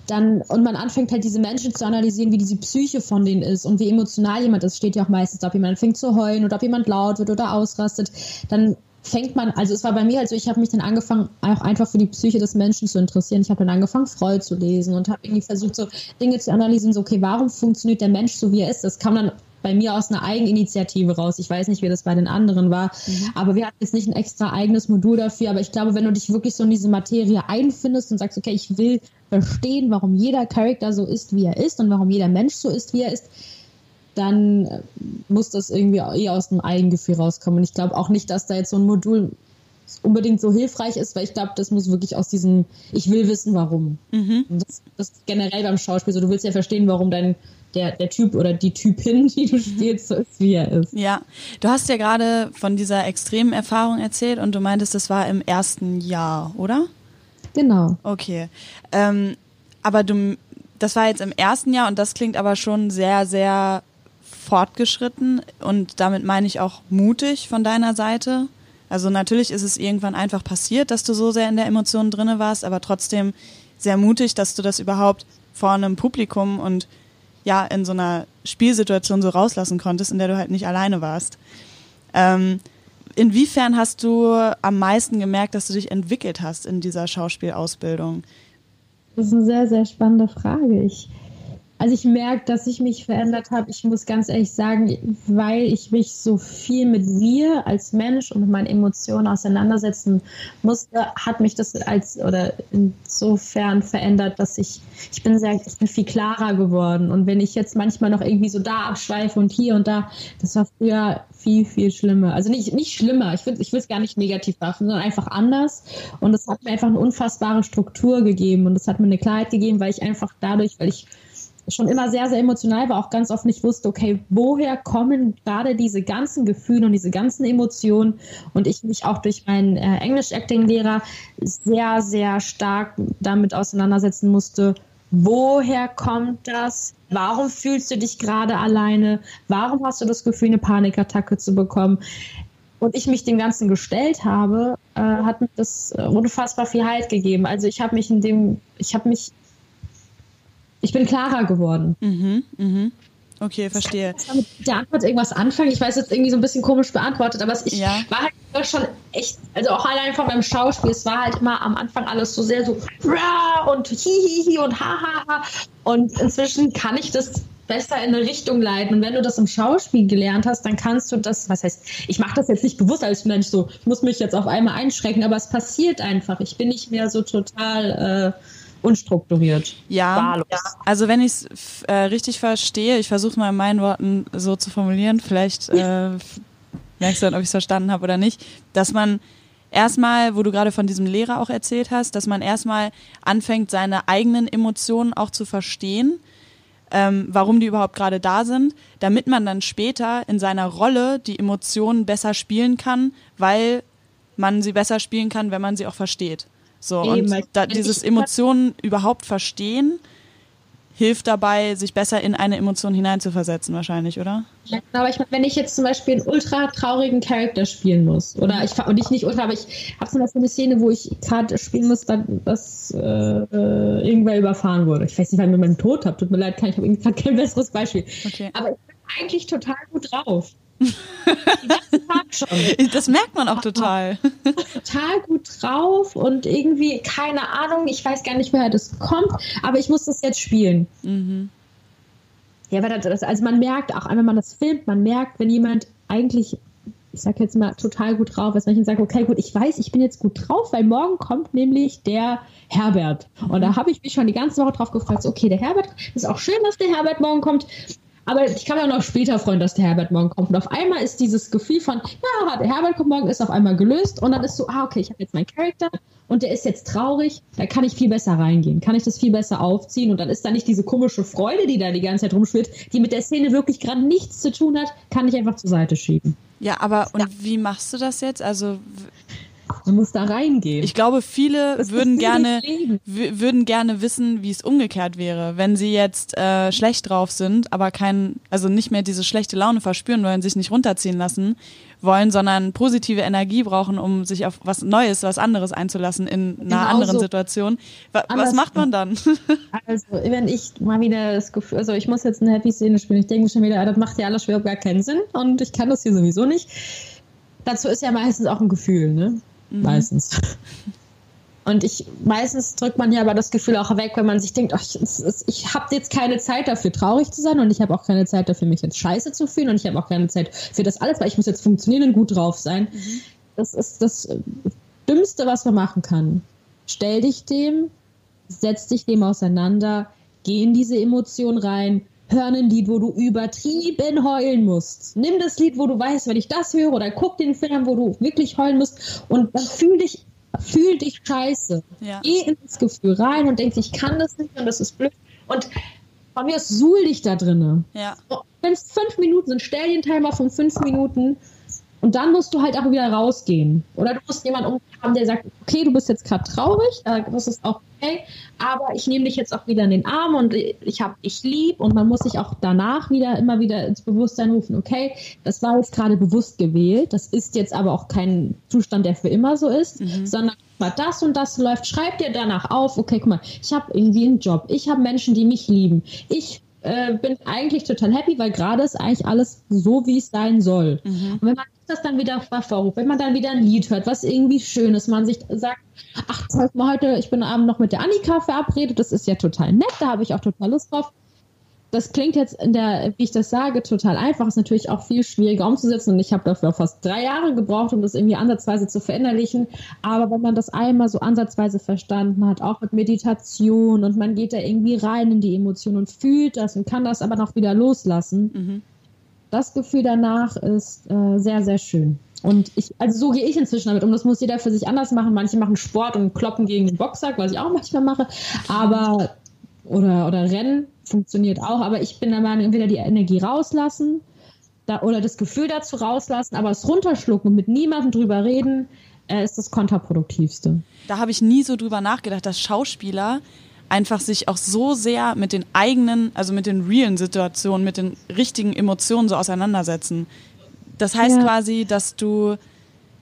dann und man anfängt halt diese Menschen zu analysieren, wie diese Psyche von denen ist und wie emotional jemand ist, steht ja auch meistens, ob jemand fängt zu heulen oder ob jemand laut wird oder ausrastet, dann fängt man, also es war bei mir halt so, ich habe mich dann angefangen, auch einfach für die Psyche des Menschen zu interessieren. Ich habe dann angefangen, Freud zu lesen und habe irgendwie versucht, so Dinge zu analysieren, so, okay, warum funktioniert der Mensch so, wie er ist? Das kam dann bei mir aus einer Eigeninitiative raus. Ich weiß nicht, wie das bei den anderen war, mhm. aber wir hatten jetzt nicht ein extra eigenes Modul dafür. Aber ich glaube, wenn du dich wirklich so in diese Materie einfindest und sagst, okay, ich will verstehen, warum jeder Charakter so ist, wie er ist und warum jeder Mensch so ist, wie er ist, dann äh, muss das irgendwie eher aus dem Eigengefühl rauskommen. Und ich glaube auch nicht, dass da jetzt so ein Modul unbedingt so hilfreich ist, weil ich glaube, das muss wirklich aus diesem, ich will wissen, warum. Mhm. Das, das generell beim Schauspiel so, du willst ja verstehen, warum dein der, der Typ oder die Typin, die du spielst, so ist, wie er ist. Ja, du hast ja gerade von dieser extremen Erfahrung erzählt und du meintest, das war im ersten Jahr, oder? Genau. Okay. Ähm, aber du, das war jetzt im ersten Jahr und das klingt aber schon sehr, sehr fortgeschritten und damit meine ich auch mutig von deiner Seite. Also natürlich ist es irgendwann einfach passiert, dass du so sehr in der Emotion drinne warst, aber trotzdem sehr mutig, dass du das überhaupt vor einem Publikum und ja in so einer Spielsituation so rauslassen konntest, in der du halt nicht alleine warst. Ähm, inwiefern hast du am meisten gemerkt, dass du dich entwickelt hast in dieser Schauspielausbildung? Das ist eine sehr, sehr spannende Frage. Ich also ich merke, dass ich mich verändert habe. Ich muss ganz ehrlich sagen, weil ich mich so viel mit mir als Mensch und mit meinen Emotionen auseinandersetzen musste, hat mich das als oder insofern verändert, dass ich ich bin sehr ich bin viel klarer geworden. Und wenn ich jetzt manchmal noch irgendwie so da abschweife und hier und da, das war früher viel viel schlimmer. Also nicht nicht schlimmer. Ich will ich will es gar nicht negativ machen, sondern einfach anders. Und es hat mir einfach eine unfassbare Struktur gegeben und es hat mir eine Klarheit gegeben, weil ich einfach dadurch, weil ich schon immer sehr, sehr emotional war, auch ganz oft nicht wusste, okay, woher kommen gerade diese ganzen Gefühle und diese ganzen Emotionen und ich mich auch durch meinen äh, Englisch-Acting-Lehrer sehr, sehr stark damit auseinandersetzen musste, woher kommt das? Warum fühlst du dich gerade alleine? Warum hast du das Gefühl, eine Panikattacke zu bekommen? Und ich mich dem Ganzen gestellt habe, äh, hat mir das äh, unfassbar viel Halt gegeben. Also ich habe mich in dem, ich habe mich ich bin klarer geworden. Mhm, mhm. Okay, verstehe. Ich kann mit der Antwort irgendwas anfangen. Ich weiß jetzt irgendwie so ein bisschen komisch beantwortet, aber ich ja. war halt schon echt, also auch allein von meinem Schauspiel, es war halt immer am Anfang alles so sehr so und hihihi und hahaha. Und inzwischen kann ich das besser in eine Richtung leiten. Und wenn du das im Schauspiel gelernt hast, dann kannst du das, was heißt, ich mache das jetzt nicht bewusst als Mensch so, ich muss mich jetzt auf einmal einschränken, aber es passiert einfach. Ich bin nicht mehr so total. Äh, unstrukturiert. Ja, ja. also wenn ich es äh, richtig verstehe, ich versuche mal in meinen Worten so zu formulieren, vielleicht äh, merkst du dann, ob ich es verstanden habe oder nicht, dass man erstmal, wo du gerade von diesem Lehrer auch erzählt hast, dass man erstmal anfängt, seine eigenen Emotionen auch zu verstehen, ähm, warum die überhaupt gerade da sind, damit man dann später in seiner Rolle die Emotionen besser spielen kann, weil man sie besser spielen kann, wenn man sie auch versteht. So, Eben, und da, dieses Emotionen überhaupt verstehen, hilft dabei, sich besser in eine Emotion hineinzuversetzen, wahrscheinlich, oder? Ja, genau, aber ich, wenn ich jetzt zum Beispiel einen ultra traurigen Charakter spielen muss, oder ich, und ich nicht ultra, aber ich habe zum Beispiel eine Szene, wo ich gerade spielen muss, dass äh, irgendwer überfahren wurde. Ich weiß nicht, wann ich meinen Tod habe, tut mir leid, ich habe gerade kein besseres Beispiel. Okay. Aber ich bin eigentlich total gut drauf. Das merkt man auch total. Total gut drauf und irgendwie, keine Ahnung, ich weiß gar nicht, woher das kommt, aber ich muss das jetzt spielen. Mhm. Ja, weil das, also man merkt auch, wenn man das filmt, man merkt, wenn jemand eigentlich, ich sag jetzt mal, total gut drauf ist, wenn ich sage, okay, gut, ich weiß, ich bin jetzt gut drauf, weil morgen kommt nämlich der Herbert. Und da mhm. habe ich mich schon die ganze Woche drauf gefragt, okay, der Herbert, ist auch schön, dass der Herbert morgen kommt, Aber ich kann mir auch noch später freuen, dass der Herbert morgen kommt. Und auf einmal ist dieses Gefühl von, ja, der Herbert kommt morgen, ist auf einmal gelöst. Und dann ist so, ah, okay, ich habe jetzt meinen Charakter und der ist jetzt traurig. Da kann ich viel besser reingehen, kann ich das viel besser aufziehen. Und dann ist da nicht diese komische Freude, die da die ganze Zeit rumschwirrt, die mit der Szene wirklich gerade nichts zu tun hat, kann ich einfach zur Seite schieben. Ja, aber und ja. wie machst du das jetzt? Also Du musst da reingehen. Ich glaube, viele würden gerne, würden gerne wissen, wie es umgekehrt wäre, wenn sie jetzt äh, schlecht drauf sind, aber kein, also nicht mehr diese schlechte Laune verspüren wollen, sich nicht runterziehen lassen wollen, sondern positive Energie brauchen, um sich auf was Neues, was anderes einzulassen in einer genau anderen so. Situation. Was Anders macht man dann? Also, wenn ich mal wieder das Gefühl, also ich muss jetzt eine Happy-Szene spielen, ich denke schon wieder, das macht ja alles schwer gar keinen Sinn und ich kann das hier sowieso nicht. Dazu ist ja meistens auch ein Gefühl, ne? Mhm. Meistens. Und ich meistens drückt man ja aber das Gefühl auch weg, wenn man sich denkt, ach, ich, ich habe jetzt keine Zeit dafür, traurig zu sein und ich habe auch keine Zeit dafür, mich jetzt scheiße zu fühlen und ich habe auch keine Zeit für das alles, weil ich muss jetzt funktionieren und gut drauf sein. Mhm. Das ist das Dümmste, was man machen kann. Stell dich dem, setz dich dem auseinander, geh in diese Emotion rein, hör ein Lied, wo du übertrieben heulen musst. Nimm das Lied, wo du weißt, wenn ich das höre, oder guck den Film, wo du wirklich heulen musst und dann fühl dich, fühl dich scheiße. Ja. Geh ins Gefühl rein und denk, ich kann das nicht und das ist blöd. Und von mir aus suhl dich da drinnen. Ja. Wenn es fünf Minuten sind, stell den Timer von fünf Minuten und dann musst du halt auch wieder rausgehen. Oder du musst jemanden haben, der sagt, okay, du bist jetzt gerade traurig, äh, das ist auch okay, aber ich nehme dich jetzt auch wieder in den Arm und ich habe dich lieb und man muss sich auch danach wieder immer wieder ins Bewusstsein rufen, okay, das war jetzt gerade bewusst gewählt, das ist jetzt aber auch kein Zustand, der für immer so ist, mhm. sondern mal das und das läuft, schreib dir danach auf, okay, guck mal, ich habe irgendwie einen Job, ich habe Menschen, die mich lieben, ich äh, bin eigentlich total happy, weil gerade ist eigentlich alles so, wie es sein soll. Mhm. Und wenn man das dann wieder hervorruft, wenn man dann wieder ein Lied hört, was irgendwie schön ist, man sich sagt, ach, heute, ich bin abend noch mit der Annika verabredet, das ist ja total nett, da habe ich auch total Lust drauf das klingt jetzt in der, wie ich das sage, total einfach, ist natürlich auch viel schwieriger umzusetzen und ich habe dafür auch fast drei Jahre gebraucht, um das irgendwie ansatzweise zu verinnerlichen. Aber wenn man das einmal so ansatzweise verstanden hat, auch mit Meditation und man geht da irgendwie rein in die Emotionen und fühlt das und kann das aber noch wieder loslassen, mhm. das Gefühl danach ist äh, sehr, sehr schön. Und ich, also so gehe ich inzwischen damit um. Das muss jeder für sich anders machen. Manche machen Sport und kloppen gegen den Boxsack, was ich auch manchmal mache. Aber oder, oder Rennen funktioniert auch, aber ich bin der Meinung, entweder die Energie rauslassen da, oder das Gefühl dazu rauslassen, aber es runterschlucken und mit niemandem drüber reden, äh, ist das kontraproduktivste. Da habe ich nie so drüber nachgedacht, dass Schauspieler einfach sich auch so sehr mit den eigenen, also mit den realen Situationen, mit den richtigen Emotionen so auseinandersetzen. Das heißt ja. quasi, dass du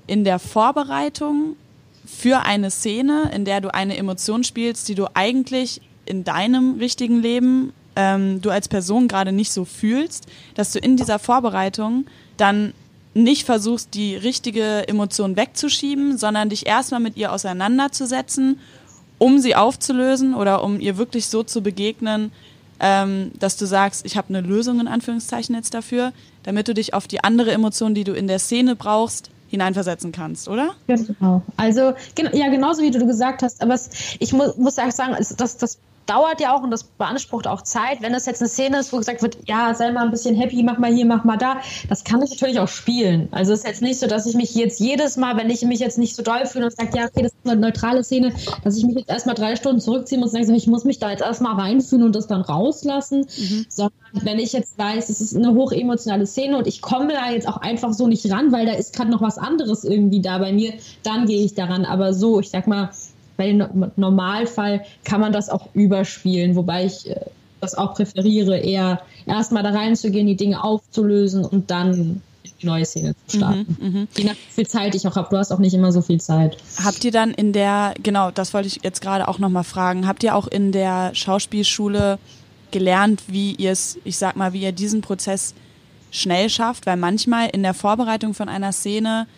in der Vorbereitung für eine Szene, in der du eine Emotion spielst, die du eigentlich in deinem richtigen Leben ähm, du als Person gerade nicht so fühlst, dass du in dieser Vorbereitung dann nicht versuchst, die richtige Emotion wegzuschieben, sondern dich erstmal mit ihr auseinanderzusetzen, um sie aufzulösen oder um ihr wirklich so zu begegnen, ähm, dass du sagst, ich habe eine Lösung in Anführungszeichen jetzt dafür, damit du dich auf die andere Emotion, die du in der Szene brauchst, hineinversetzen kannst, oder? Genau. Also ja, genauso wie du gesagt hast, aber es, ich mu muss auch sagen, das, das dauert ja auch und das beansprucht auch Zeit. Wenn das jetzt eine Szene ist, wo gesagt wird, ja, sei mal ein bisschen happy, mach mal hier, mach mal da, das kann ich natürlich auch spielen. Also es ist jetzt nicht so, dass ich mich jetzt jedes Mal, wenn ich mich jetzt nicht so doll fühle und sage, ja, okay, das ist eine neutrale Szene, dass ich mich jetzt erstmal drei Stunden zurückziehen muss und sage, ich muss mich da jetzt erstmal reinfühlen und das dann rauslassen, mhm. sondern wenn ich jetzt weiß, es ist eine hochemotionale Szene und ich komme da jetzt auch einfach so nicht ran, weil da ist gerade noch was anderes irgendwie da bei mir, dann gehe ich daran. Aber so, ich sag mal, bei dem Normalfall kann man das auch überspielen, wobei ich äh, das auch präferiere, eher erstmal da reinzugehen, die Dinge aufzulösen und dann die neue Szene zu mhm, starten. Mhm, Je nach wie viel Zeit ich auch habe. Du hast auch nicht immer so viel Zeit. Habt ihr dann in der, genau, das wollte ich jetzt gerade auch nochmal fragen, habt ihr auch in der Schauspielschule gelernt, wie ihr es, ich sag mal, wie ihr diesen Prozess schnell schafft? Weil manchmal in der Vorbereitung von einer Szene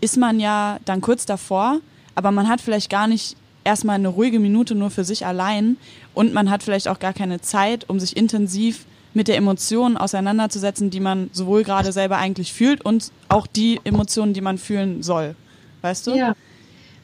ist man ja dann kurz davor aber man hat vielleicht gar nicht erstmal eine ruhige Minute nur für sich allein und man hat vielleicht auch gar keine Zeit, um sich intensiv mit der Emotion auseinanderzusetzen, die man sowohl gerade selber eigentlich fühlt und auch die Emotionen, die man fühlen soll. Weißt du? Ja.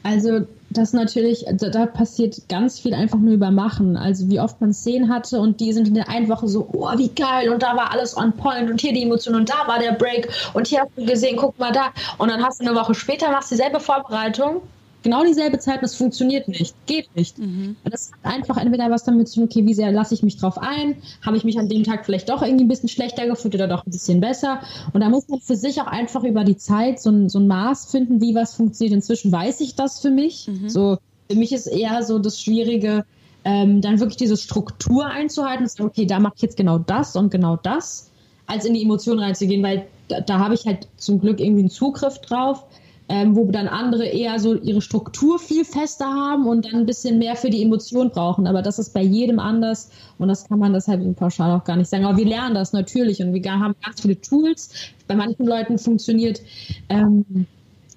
Also das natürlich, da, da, passiert ganz viel einfach nur über Machen. Also wie oft man Szenen hatte und die sind in der einen Woche so, oh, wie geil und da war alles on point und hier die Emotion und da war der Break und hier hast du gesehen, guck mal da. Und dann hast du eine Woche später, machst dieselbe Vorbereitung genau dieselbe Zeit und es funktioniert nicht. Geht nicht. Mhm. Das hat einfach entweder was damit zu tun, okay, wie sehr lasse ich mich drauf ein? Habe ich mich an dem Tag vielleicht doch irgendwie ein bisschen schlechter gefühlt oder doch ein bisschen besser? Und da muss man für sich auch einfach über die Zeit so ein, so ein Maß finden, wie was funktioniert. Inzwischen weiß ich das für mich. Mhm. So, für mich ist eher so das Schwierige, ähm, dann wirklich diese Struktur einzuhalten. So, okay, da mache ich jetzt genau das und genau das, als in die Emotionen reinzugehen, weil da, da habe ich halt zum Glück irgendwie einen Zugriff drauf ähm, wo dann andere eher so ihre Struktur viel fester haben und dann ein bisschen mehr für die Emotion brauchen. Aber das ist bei jedem anders und das kann man deshalb pauschal auch gar nicht sagen. Aber wir lernen das natürlich und wir haben ganz viele Tools. Bei manchen Leuten funktioniert ähm,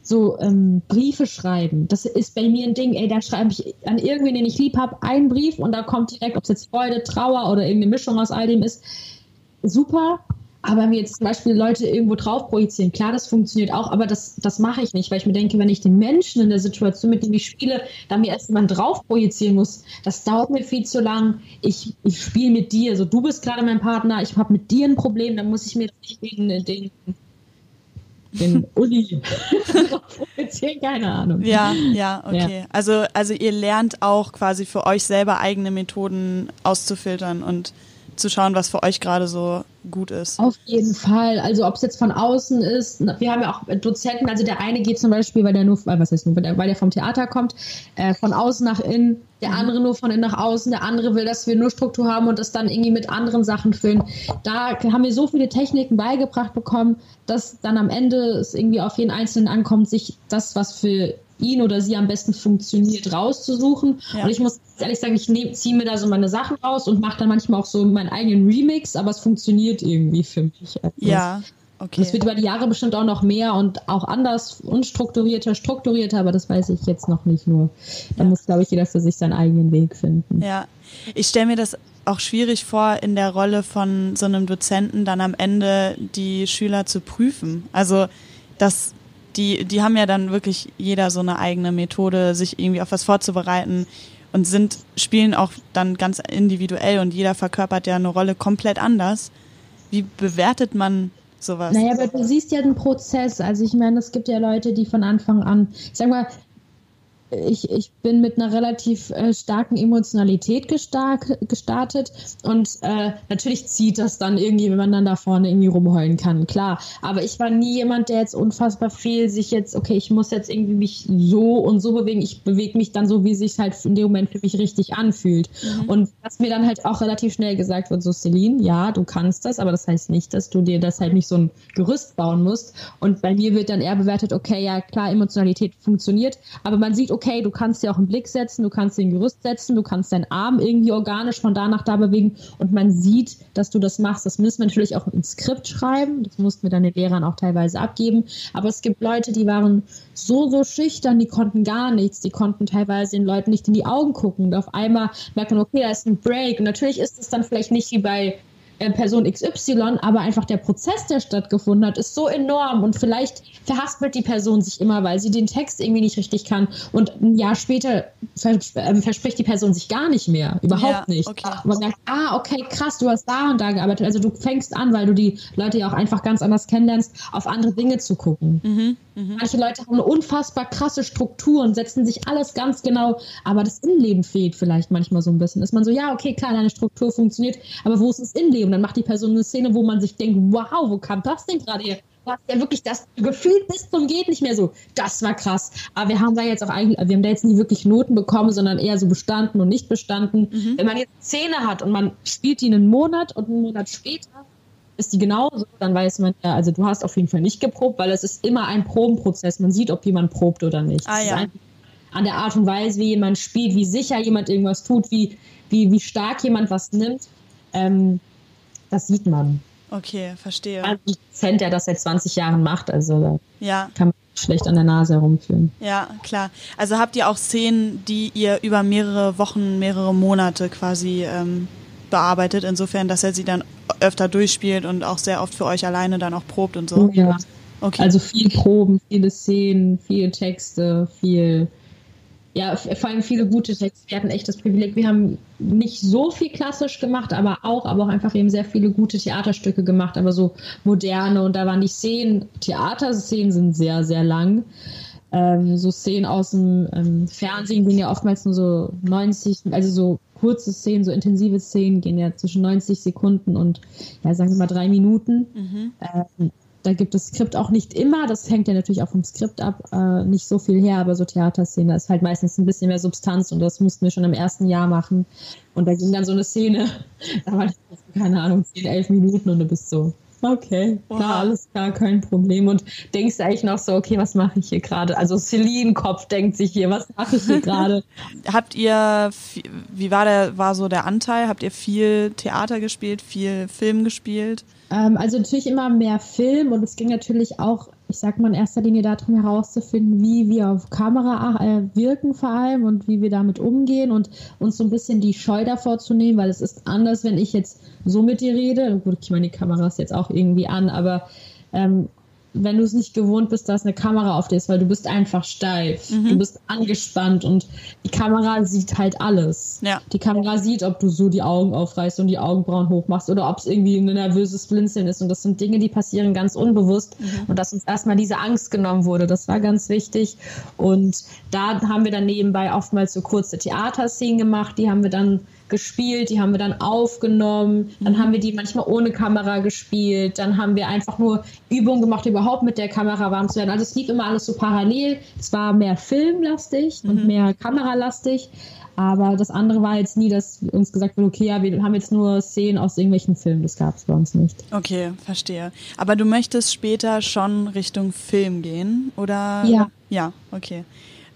so ähm, Briefe schreiben. Das ist bei mir ein Ding, ey, da schreibe ich an irgendwen, den ich lieb habe, einen Brief und da kommt direkt, ob es jetzt Freude, Trauer oder irgendeine Mischung aus all dem ist, super. Aber mir jetzt zum Beispiel Leute irgendwo drauf projizieren, klar, das funktioniert auch, aber das, das mache ich nicht, weil ich mir denke, wenn ich den Menschen in der Situation, mit dem ich spiele, da mir erst mal drauf projizieren muss, das dauert mir viel zu lang. Ich, ich spiele mit dir, also du bist gerade mein Partner, ich habe mit dir ein Problem, dann muss ich mir nicht den, den, den Uli projizieren, keine Ahnung. Ja, ja, okay. Ja. Also, also ihr lernt auch quasi für euch selber eigene Methoden auszufiltern und zu schauen, was für euch gerade so gut ist. Auf jeden Fall. Also ob es jetzt von außen ist, wir haben ja auch Dozenten, also der eine geht zum Beispiel, weil der nur, äh, was heißt nur, weil der vom Theater kommt, äh, von außen nach innen, der mhm. andere nur von innen nach außen, der andere will, dass wir nur Struktur haben und das dann irgendwie mit anderen Sachen füllen. Da haben wir so viele Techniken beigebracht bekommen, dass dann am Ende es irgendwie auf jeden Einzelnen ankommt, sich das, was für ihn oder sie am besten funktioniert, rauszusuchen. Ja. Und ich muss ehrlich sagen, ich ziehe mir da so meine Sachen raus und mache dann manchmal auch so meinen eigenen Remix, aber es funktioniert irgendwie für mich. Also ja. Okay. Es wird über die Jahre bestimmt auch noch mehr und auch anders, unstrukturierter, strukturierter, aber das weiß ich jetzt noch nicht nur. Da ja. muss, glaube ich, jeder für sich seinen eigenen Weg finden. Ja, ich stelle mir das auch schwierig vor, in der Rolle von so einem Dozenten dann am Ende die Schüler zu prüfen. Also, das die, die haben ja dann wirklich jeder so eine eigene Methode, sich irgendwie auf was vorzubereiten und sind, spielen auch dann ganz individuell und jeder verkörpert ja eine Rolle komplett anders. Wie bewertet man sowas? Naja, aber du siehst ja den Prozess. Also ich meine, es gibt ja Leute, die von Anfang an, ich sag mal, ich, ich bin mit einer relativ äh, starken Emotionalität gestartet und äh, natürlich zieht das dann irgendwie, wenn man dann da vorne irgendwie rumheulen kann, klar. Aber ich war nie jemand, der jetzt unfassbar viel sich jetzt, okay, ich muss jetzt irgendwie mich so und so bewegen. Ich bewege mich dann so, wie sich halt in dem Moment für mich richtig anfühlt. Mhm. Und was mir dann halt auch relativ schnell gesagt wird, so Celine, ja, du kannst das, aber das heißt nicht, dass du dir das halt nicht so ein Gerüst bauen musst. Und bei mir wird dann eher bewertet, okay, ja, klar, Emotionalität funktioniert, aber man sieht, okay, du kannst dir auch einen Blick setzen, du kannst dir ein Gerüst setzen, du kannst deinen Arm irgendwie organisch von da nach da bewegen und man sieht, dass du das machst. Das müssen wir natürlich auch ins Skript schreiben, das mussten wir dann den Lehrern auch teilweise abgeben. Aber es gibt Leute, die waren so, so schüchtern, die konnten gar nichts, die konnten teilweise den Leuten nicht in die Augen gucken. Und auf einmal merkt man, okay, da ist ein Break. Und natürlich ist es dann vielleicht nicht wie bei Person XY, aber einfach der Prozess, der stattgefunden hat, ist so enorm und vielleicht verhaspelt die Person sich immer, weil sie den Text irgendwie nicht richtig kann und ein Jahr später vers äh, verspricht die Person sich gar nicht mehr, überhaupt ja, nicht. Okay. Man merkt, ah, okay, krass, du hast da und da gearbeitet. Also du fängst an, weil du die Leute ja auch einfach ganz anders kennenlernst, auf andere Dinge zu gucken. Mhm. Mhm. Manche Leute haben eine unfassbar krasse Struktur und setzen sich alles ganz genau, aber das Innenleben fehlt vielleicht manchmal so ein bisschen. Ist man so, ja, okay, klar, deine Struktur funktioniert, aber wo ist das Innenleben? Dann macht die Person eine Szene, wo man sich denkt, wow, wo kam das denn gerade her? Du hast ja wirklich das gefühlt bis zum geht nicht mehr so. Das war krass. Aber wir haben da jetzt auch eigentlich, wir haben da jetzt nie wirklich Noten bekommen, sondern eher so bestanden und nicht bestanden. Mhm. Wenn man jetzt Szene hat und man spielt die einen Monat und einen Monat später ist die genauso, dann weiß man ja, also du hast auf jeden Fall nicht geprobt, weil es ist immer ein Probenprozess. Man sieht, ob jemand probt oder nicht. Ah, ja. an der Art und Weise, wie jemand spielt, wie sicher jemand irgendwas tut, wie, wie, wie stark jemand was nimmt, ähm, das sieht man. Okay, verstehe. Ein Dozent, der das seit 20 Jahren macht, also ja. kann man schlecht an der Nase herumführen. Ja, klar. Also habt ihr auch Szenen, die ihr über mehrere Wochen, mehrere Monate quasi ähm, bearbeitet, insofern, dass er sie dann öfter durchspielt und auch sehr oft für euch alleine dann auch probt und so. Ja. Okay. Also viel Proben, viele Szenen, viele Texte, viel ja, vor allem viele gute Texte. Wir hatten echt das Privileg, wir haben nicht so viel klassisch gemacht, aber auch, aber auch einfach eben sehr viele gute Theaterstücke gemacht, aber so moderne und da waren die Szenen, Theaterszenen sind sehr, sehr lang. Ähm, so Szenen aus dem ähm, Fernsehen gehen ja oftmals nur so 90, also so kurze Szenen, so intensive Szenen gehen ja zwischen 90 Sekunden und ja, sagen wir mal drei Minuten. Mhm. Ähm, da gibt das Skript auch nicht immer, das hängt ja natürlich auch vom Skript ab, äh, nicht so viel her, aber so Theaterszene ist halt meistens ein bisschen mehr Substanz und das mussten wir schon im ersten Jahr machen. Und da ging dann so eine Szene, da war keine Ahnung, 10, 11 Minuten und du bist so, okay, wow. klar, alles klar, kein Problem. Und denkst eigentlich noch so, okay, was mache ich hier gerade? Also Celine Kopf denkt sich hier, was mache ich hier gerade? Habt ihr, wie war der, war so der Anteil? Habt ihr viel Theater gespielt, viel Film gespielt? Ähm, also natürlich immer mehr Film und es ging natürlich auch, ich sag mal in erster Linie darum herauszufinden, wie wir auf Kamera äh, wirken vor allem und wie wir damit umgehen und uns so ein bisschen die Scheu davor zu nehmen, weil es ist anders, wenn ich jetzt so mit dir rede. Gut, ich meine, die Kamera ist jetzt auch irgendwie an, aber ähm, wenn du es nicht gewohnt bist, dass eine Kamera auf dir ist, weil du bist einfach steif, mhm. du bist angespannt und die Kamera sieht halt alles. Ja. Die Kamera sieht, ob du so die Augen aufreißt und die Augenbrauen hochmachst oder ob es irgendwie ein nervöses Blinzeln ist und das sind Dinge, die passieren ganz unbewusst mhm. und dass uns erstmal diese Angst genommen wurde, das war ganz wichtig und da haben wir dann nebenbei oftmals so kurze Theaterszenen gemacht, die haben wir dann gespielt, die haben wir dann aufgenommen, dann mhm. haben wir die manchmal ohne Kamera gespielt, dann haben wir einfach nur Übungen gemacht, überhaupt mit der Kamera warm zu werden. Also es lief immer alles so parallel. Es war mehr filmlastig mhm. und mehr kameralastig. Aber das andere war jetzt nie, dass uns gesagt wurde, okay, ja, wir haben jetzt nur Szenen aus irgendwelchen Filmen. Das gab es bei uns nicht. Okay, verstehe. Aber du möchtest später schon Richtung Film gehen, oder? Ja. Ja, okay.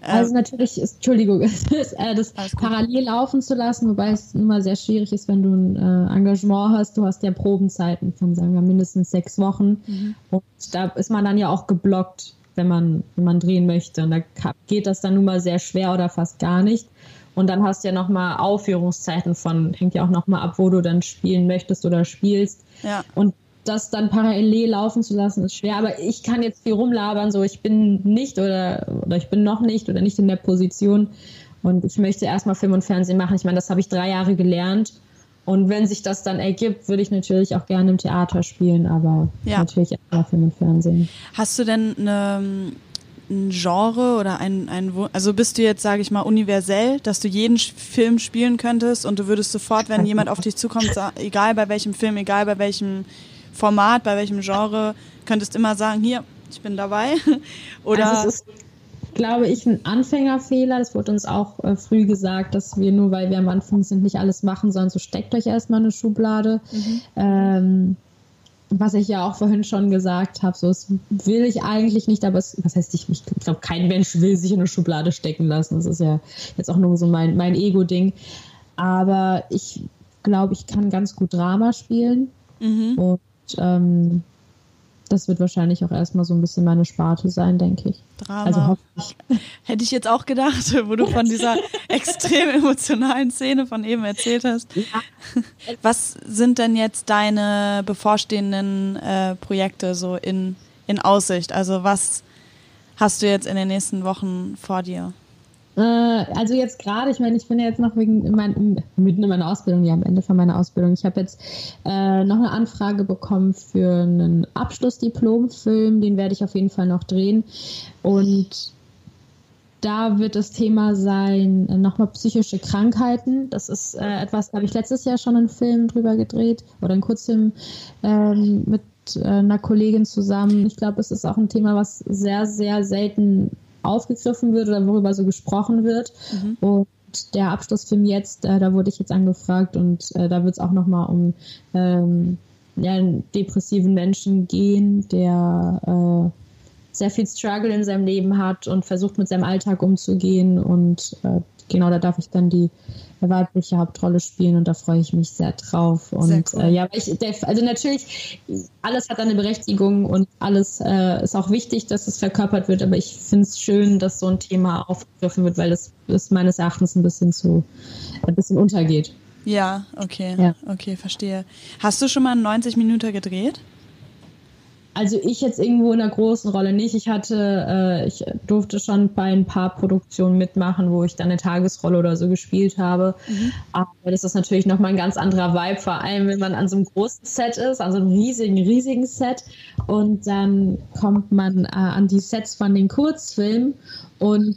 Also ähm, natürlich ist, Entschuldigung, ist, äh, das parallel laufen zu lassen, wobei es immer sehr schwierig ist, wenn du ein äh, Engagement hast. Du hast ja Probenzeiten von, sagen wir, mindestens sechs Wochen. Mhm. Und da ist man dann ja auch geblockt, wenn man, wenn man drehen möchte. Und da geht das dann nun mal sehr schwer oder fast gar nicht. Und dann hast du ja nochmal Aufführungszeiten von, hängt ja auch nochmal ab, wo du dann spielen möchtest oder spielst. Ja. Und das dann parallel laufen zu lassen, ist schwer. Aber ich kann jetzt viel rumlabern, so ich bin nicht oder, oder ich bin noch nicht oder nicht in der Position. Und ich möchte erstmal Film und Fernsehen machen. Ich meine, das habe ich drei Jahre gelernt. Und wenn sich das dann ergibt, würde ich natürlich auch gerne im Theater spielen, aber ja. natürlich erstmal Film und Fernsehen. Hast du denn eine, ein Genre oder ein, ein also bist du jetzt, sage ich mal, universell, dass du jeden Film spielen könntest und du würdest sofort, wenn jemand auf dich zukommt, egal bei welchem Film, egal bei welchem Format, bei welchem Genre, könntest immer sagen, hier, ich bin dabei. Oder also es ist, glaube ich, ein Anfängerfehler. Das wurde uns auch äh, früh gesagt, dass wir nur, weil wir am Anfang sind, nicht alles machen, sondern so steckt euch erstmal eine Schublade. Mhm. Ähm, was ich ja auch vorhin schon gesagt habe, so es will ich eigentlich nicht, aber es, was heißt ich, ich glaube, kein Mensch will sich in eine Schublade stecken lassen. Das ist ja jetzt auch nur so mein, mein Ego-Ding. Aber ich glaube, ich kann ganz gut Drama spielen. Mhm. Und ähm, das wird wahrscheinlich auch erstmal so ein bisschen meine Sparte sein, denke ich. Drama. Also hoffentlich. Hätte ich jetzt auch gedacht, wo du von dieser extrem emotionalen Szene von eben erzählt hast. Ja. Was sind denn jetzt deine bevorstehenden äh, Projekte so in, in Aussicht? Also was hast du jetzt in den nächsten Wochen vor dir? Äh, also jetzt gerade, ich meine, ich bin ja jetzt noch wegen mein, mitten in meiner Ausbildung, ja am Ende von meiner Ausbildung. Ich habe jetzt äh, noch eine Anfrage bekommen für einen Abschlussdiplomfilm, den werde ich auf jeden Fall noch drehen. Und da wird das Thema sein, äh, nochmal psychische Krankheiten. Das ist äh, etwas, da habe ich letztes Jahr schon einen Film drüber gedreht oder einen Kurzfilm ähm, mit äh, einer Kollegin zusammen. Ich glaube, es ist auch ein Thema, was sehr, sehr selten aufgegriffen wird oder worüber so gesprochen wird. Mhm. Und der Abschlussfilm jetzt, äh, da wurde ich jetzt angefragt und äh, da wird es auch nochmal um ähm, ja, einen depressiven Menschen gehen, der äh, sehr viel Struggle in seinem Leben hat und versucht mit seinem Alltag umzugehen. Und äh, genau da darf ich dann die weibliche Hauptrolle spielen und da freue ich mich sehr drauf. Und sehr cool. äh, ja, ich, also natürlich, alles hat eine Berechtigung und alles äh, ist auch wichtig, dass es verkörpert wird, aber ich finde es schön, dass so ein Thema aufgegriffen wird, weil das ist meines Erachtens ein bisschen zu, ein bisschen untergeht. Ja, okay. Ja. Okay, verstehe. Hast du schon mal 90 Minuten gedreht? Also ich jetzt irgendwo in einer großen Rolle nicht. Ich hatte, äh, ich durfte schon bei ein paar Produktionen mitmachen, wo ich dann eine Tagesrolle oder so gespielt habe. Mhm. Aber das ist natürlich nochmal ein ganz anderer Vibe, vor allem wenn man an so einem großen Set ist, an so einem riesigen, riesigen Set. Und dann kommt man äh, an die Sets von den Kurzfilmen und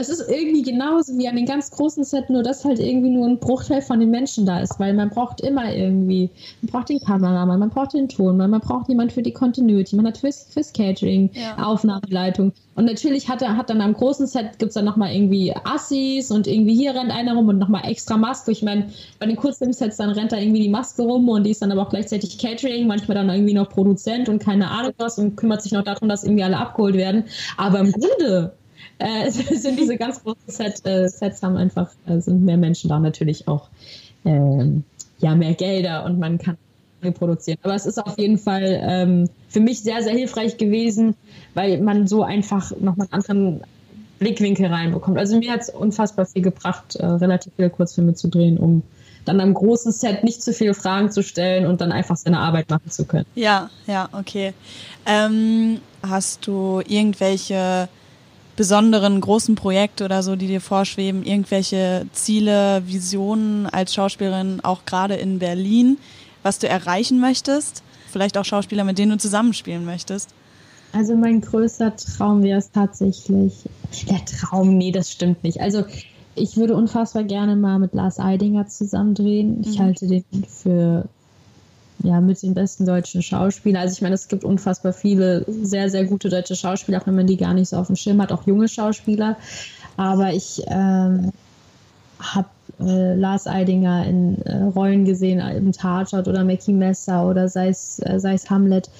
es ist irgendwie genauso wie an den ganz großen Set, nur dass halt irgendwie nur ein Bruchteil von den Menschen da ist, weil man braucht immer irgendwie, man braucht den Kameramann, man braucht den Tonmann, man braucht jemand für die Continuity, man hat fürs, fürs Catering, ja. Aufnahmeleitung. Und natürlich hat er, hat dann am großen Set gibt es dann nochmal irgendwie Assis und irgendwie hier rennt einer rum und nochmal extra Maske. Ich meine, bei den Kurzfilmsets dann rennt da irgendwie die Maske rum und die ist dann aber auch gleichzeitig Catering, manchmal dann irgendwie noch Produzent und keine Ahnung was und kümmert sich noch darum, dass irgendwie alle abgeholt werden. Aber im Grunde äh, sind diese ganz großen Set, äh, Sets haben einfach, äh, sind mehr Menschen da natürlich auch, ähm, ja, mehr Gelder und man kann reproduzieren. Aber es ist auf jeden Fall ähm, für mich sehr, sehr hilfreich gewesen, weil man so einfach nochmal einen anderen Blickwinkel reinbekommt. Also mir hat es unfassbar viel gebracht, äh, relativ viele Kurzfilme zu drehen, um dann am großen Set nicht zu viele Fragen zu stellen und dann einfach seine Arbeit machen zu können. Ja, ja, okay. Ähm, hast du irgendwelche besonderen großen Projekte oder so, die dir vorschweben, irgendwelche Ziele, Visionen als Schauspielerin, auch gerade in Berlin, was du erreichen möchtest? Vielleicht auch Schauspieler, mit denen du zusammenspielen möchtest? Also mein größter Traum wäre es tatsächlich. Der Traum, nee, das stimmt nicht. Also ich würde unfassbar gerne mal mit Lars Eidinger zusammen drehen. Ich mhm. halte den für ja, mit den besten deutschen Schauspielern. Also ich meine, es gibt unfassbar viele sehr, sehr gute deutsche Schauspieler, auch wenn man die gar nicht so auf dem Schirm hat, auch junge Schauspieler. Aber ich ähm, habe äh, Lars Eidinger in äh, Rollen gesehen, im Tatort oder Mackie Messer oder sei es, äh, sei es Hamlet.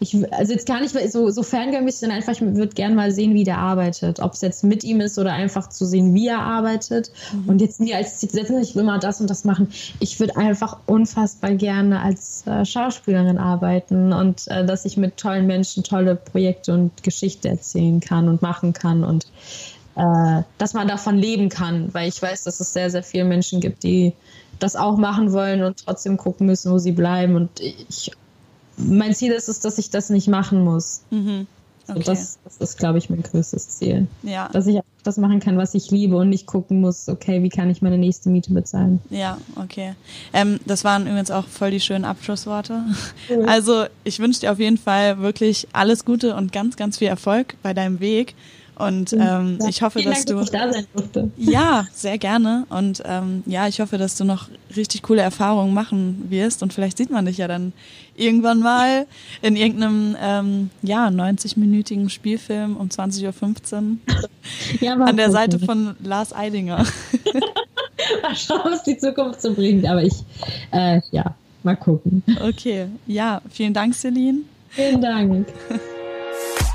Ich, also jetzt gar nicht so, so ferngemäß, sondern einfach, ich würde gerne mal sehen, wie der arbeitet. Ob es jetzt mit ihm ist oder einfach zu sehen, wie er arbeitet. Mhm. Und jetzt nie als Ziel setzen, ich will mal das und das machen. Ich würde einfach unfassbar gerne als äh, Schauspielerin arbeiten und äh, dass ich mit tollen Menschen tolle Projekte und Geschichte erzählen kann und machen kann und äh, dass man davon leben kann, weil ich weiß, dass es sehr, sehr viele Menschen gibt, die das auch machen wollen und trotzdem gucken müssen, wo sie bleiben. Und ich mein Ziel ist es, dass ich das nicht machen muss. Mhm. Okay. So, das, das, ist, glaube ich, mein größtes Ziel. Ja. Dass ich das machen kann, was ich liebe und nicht gucken muss, okay, wie kann ich meine nächste Miete bezahlen. Ja, okay. Ähm, das waren übrigens auch voll die schönen Abschlussworte. Cool. Also ich wünsche dir auf jeden Fall wirklich alles Gute und ganz, ganz viel Erfolg bei deinem Weg. Und ähm, ja, ich hoffe, dass Dank, du. Dass ich da sein durfte. Ja, sehr gerne. Und ähm, ja, ich hoffe, dass du noch richtig coole Erfahrungen machen wirst. Und vielleicht sieht man dich ja dann irgendwann mal in irgendeinem ähm, ja, 90-minütigen Spielfilm um 20.15 Uhr ja, an der Seite von Lars Eidinger. mal schauen, was die Zukunft so bringt. Aber ich, äh, ja, mal gucken. Okay, ja, vielen Dank, Celine. Vielen Dank.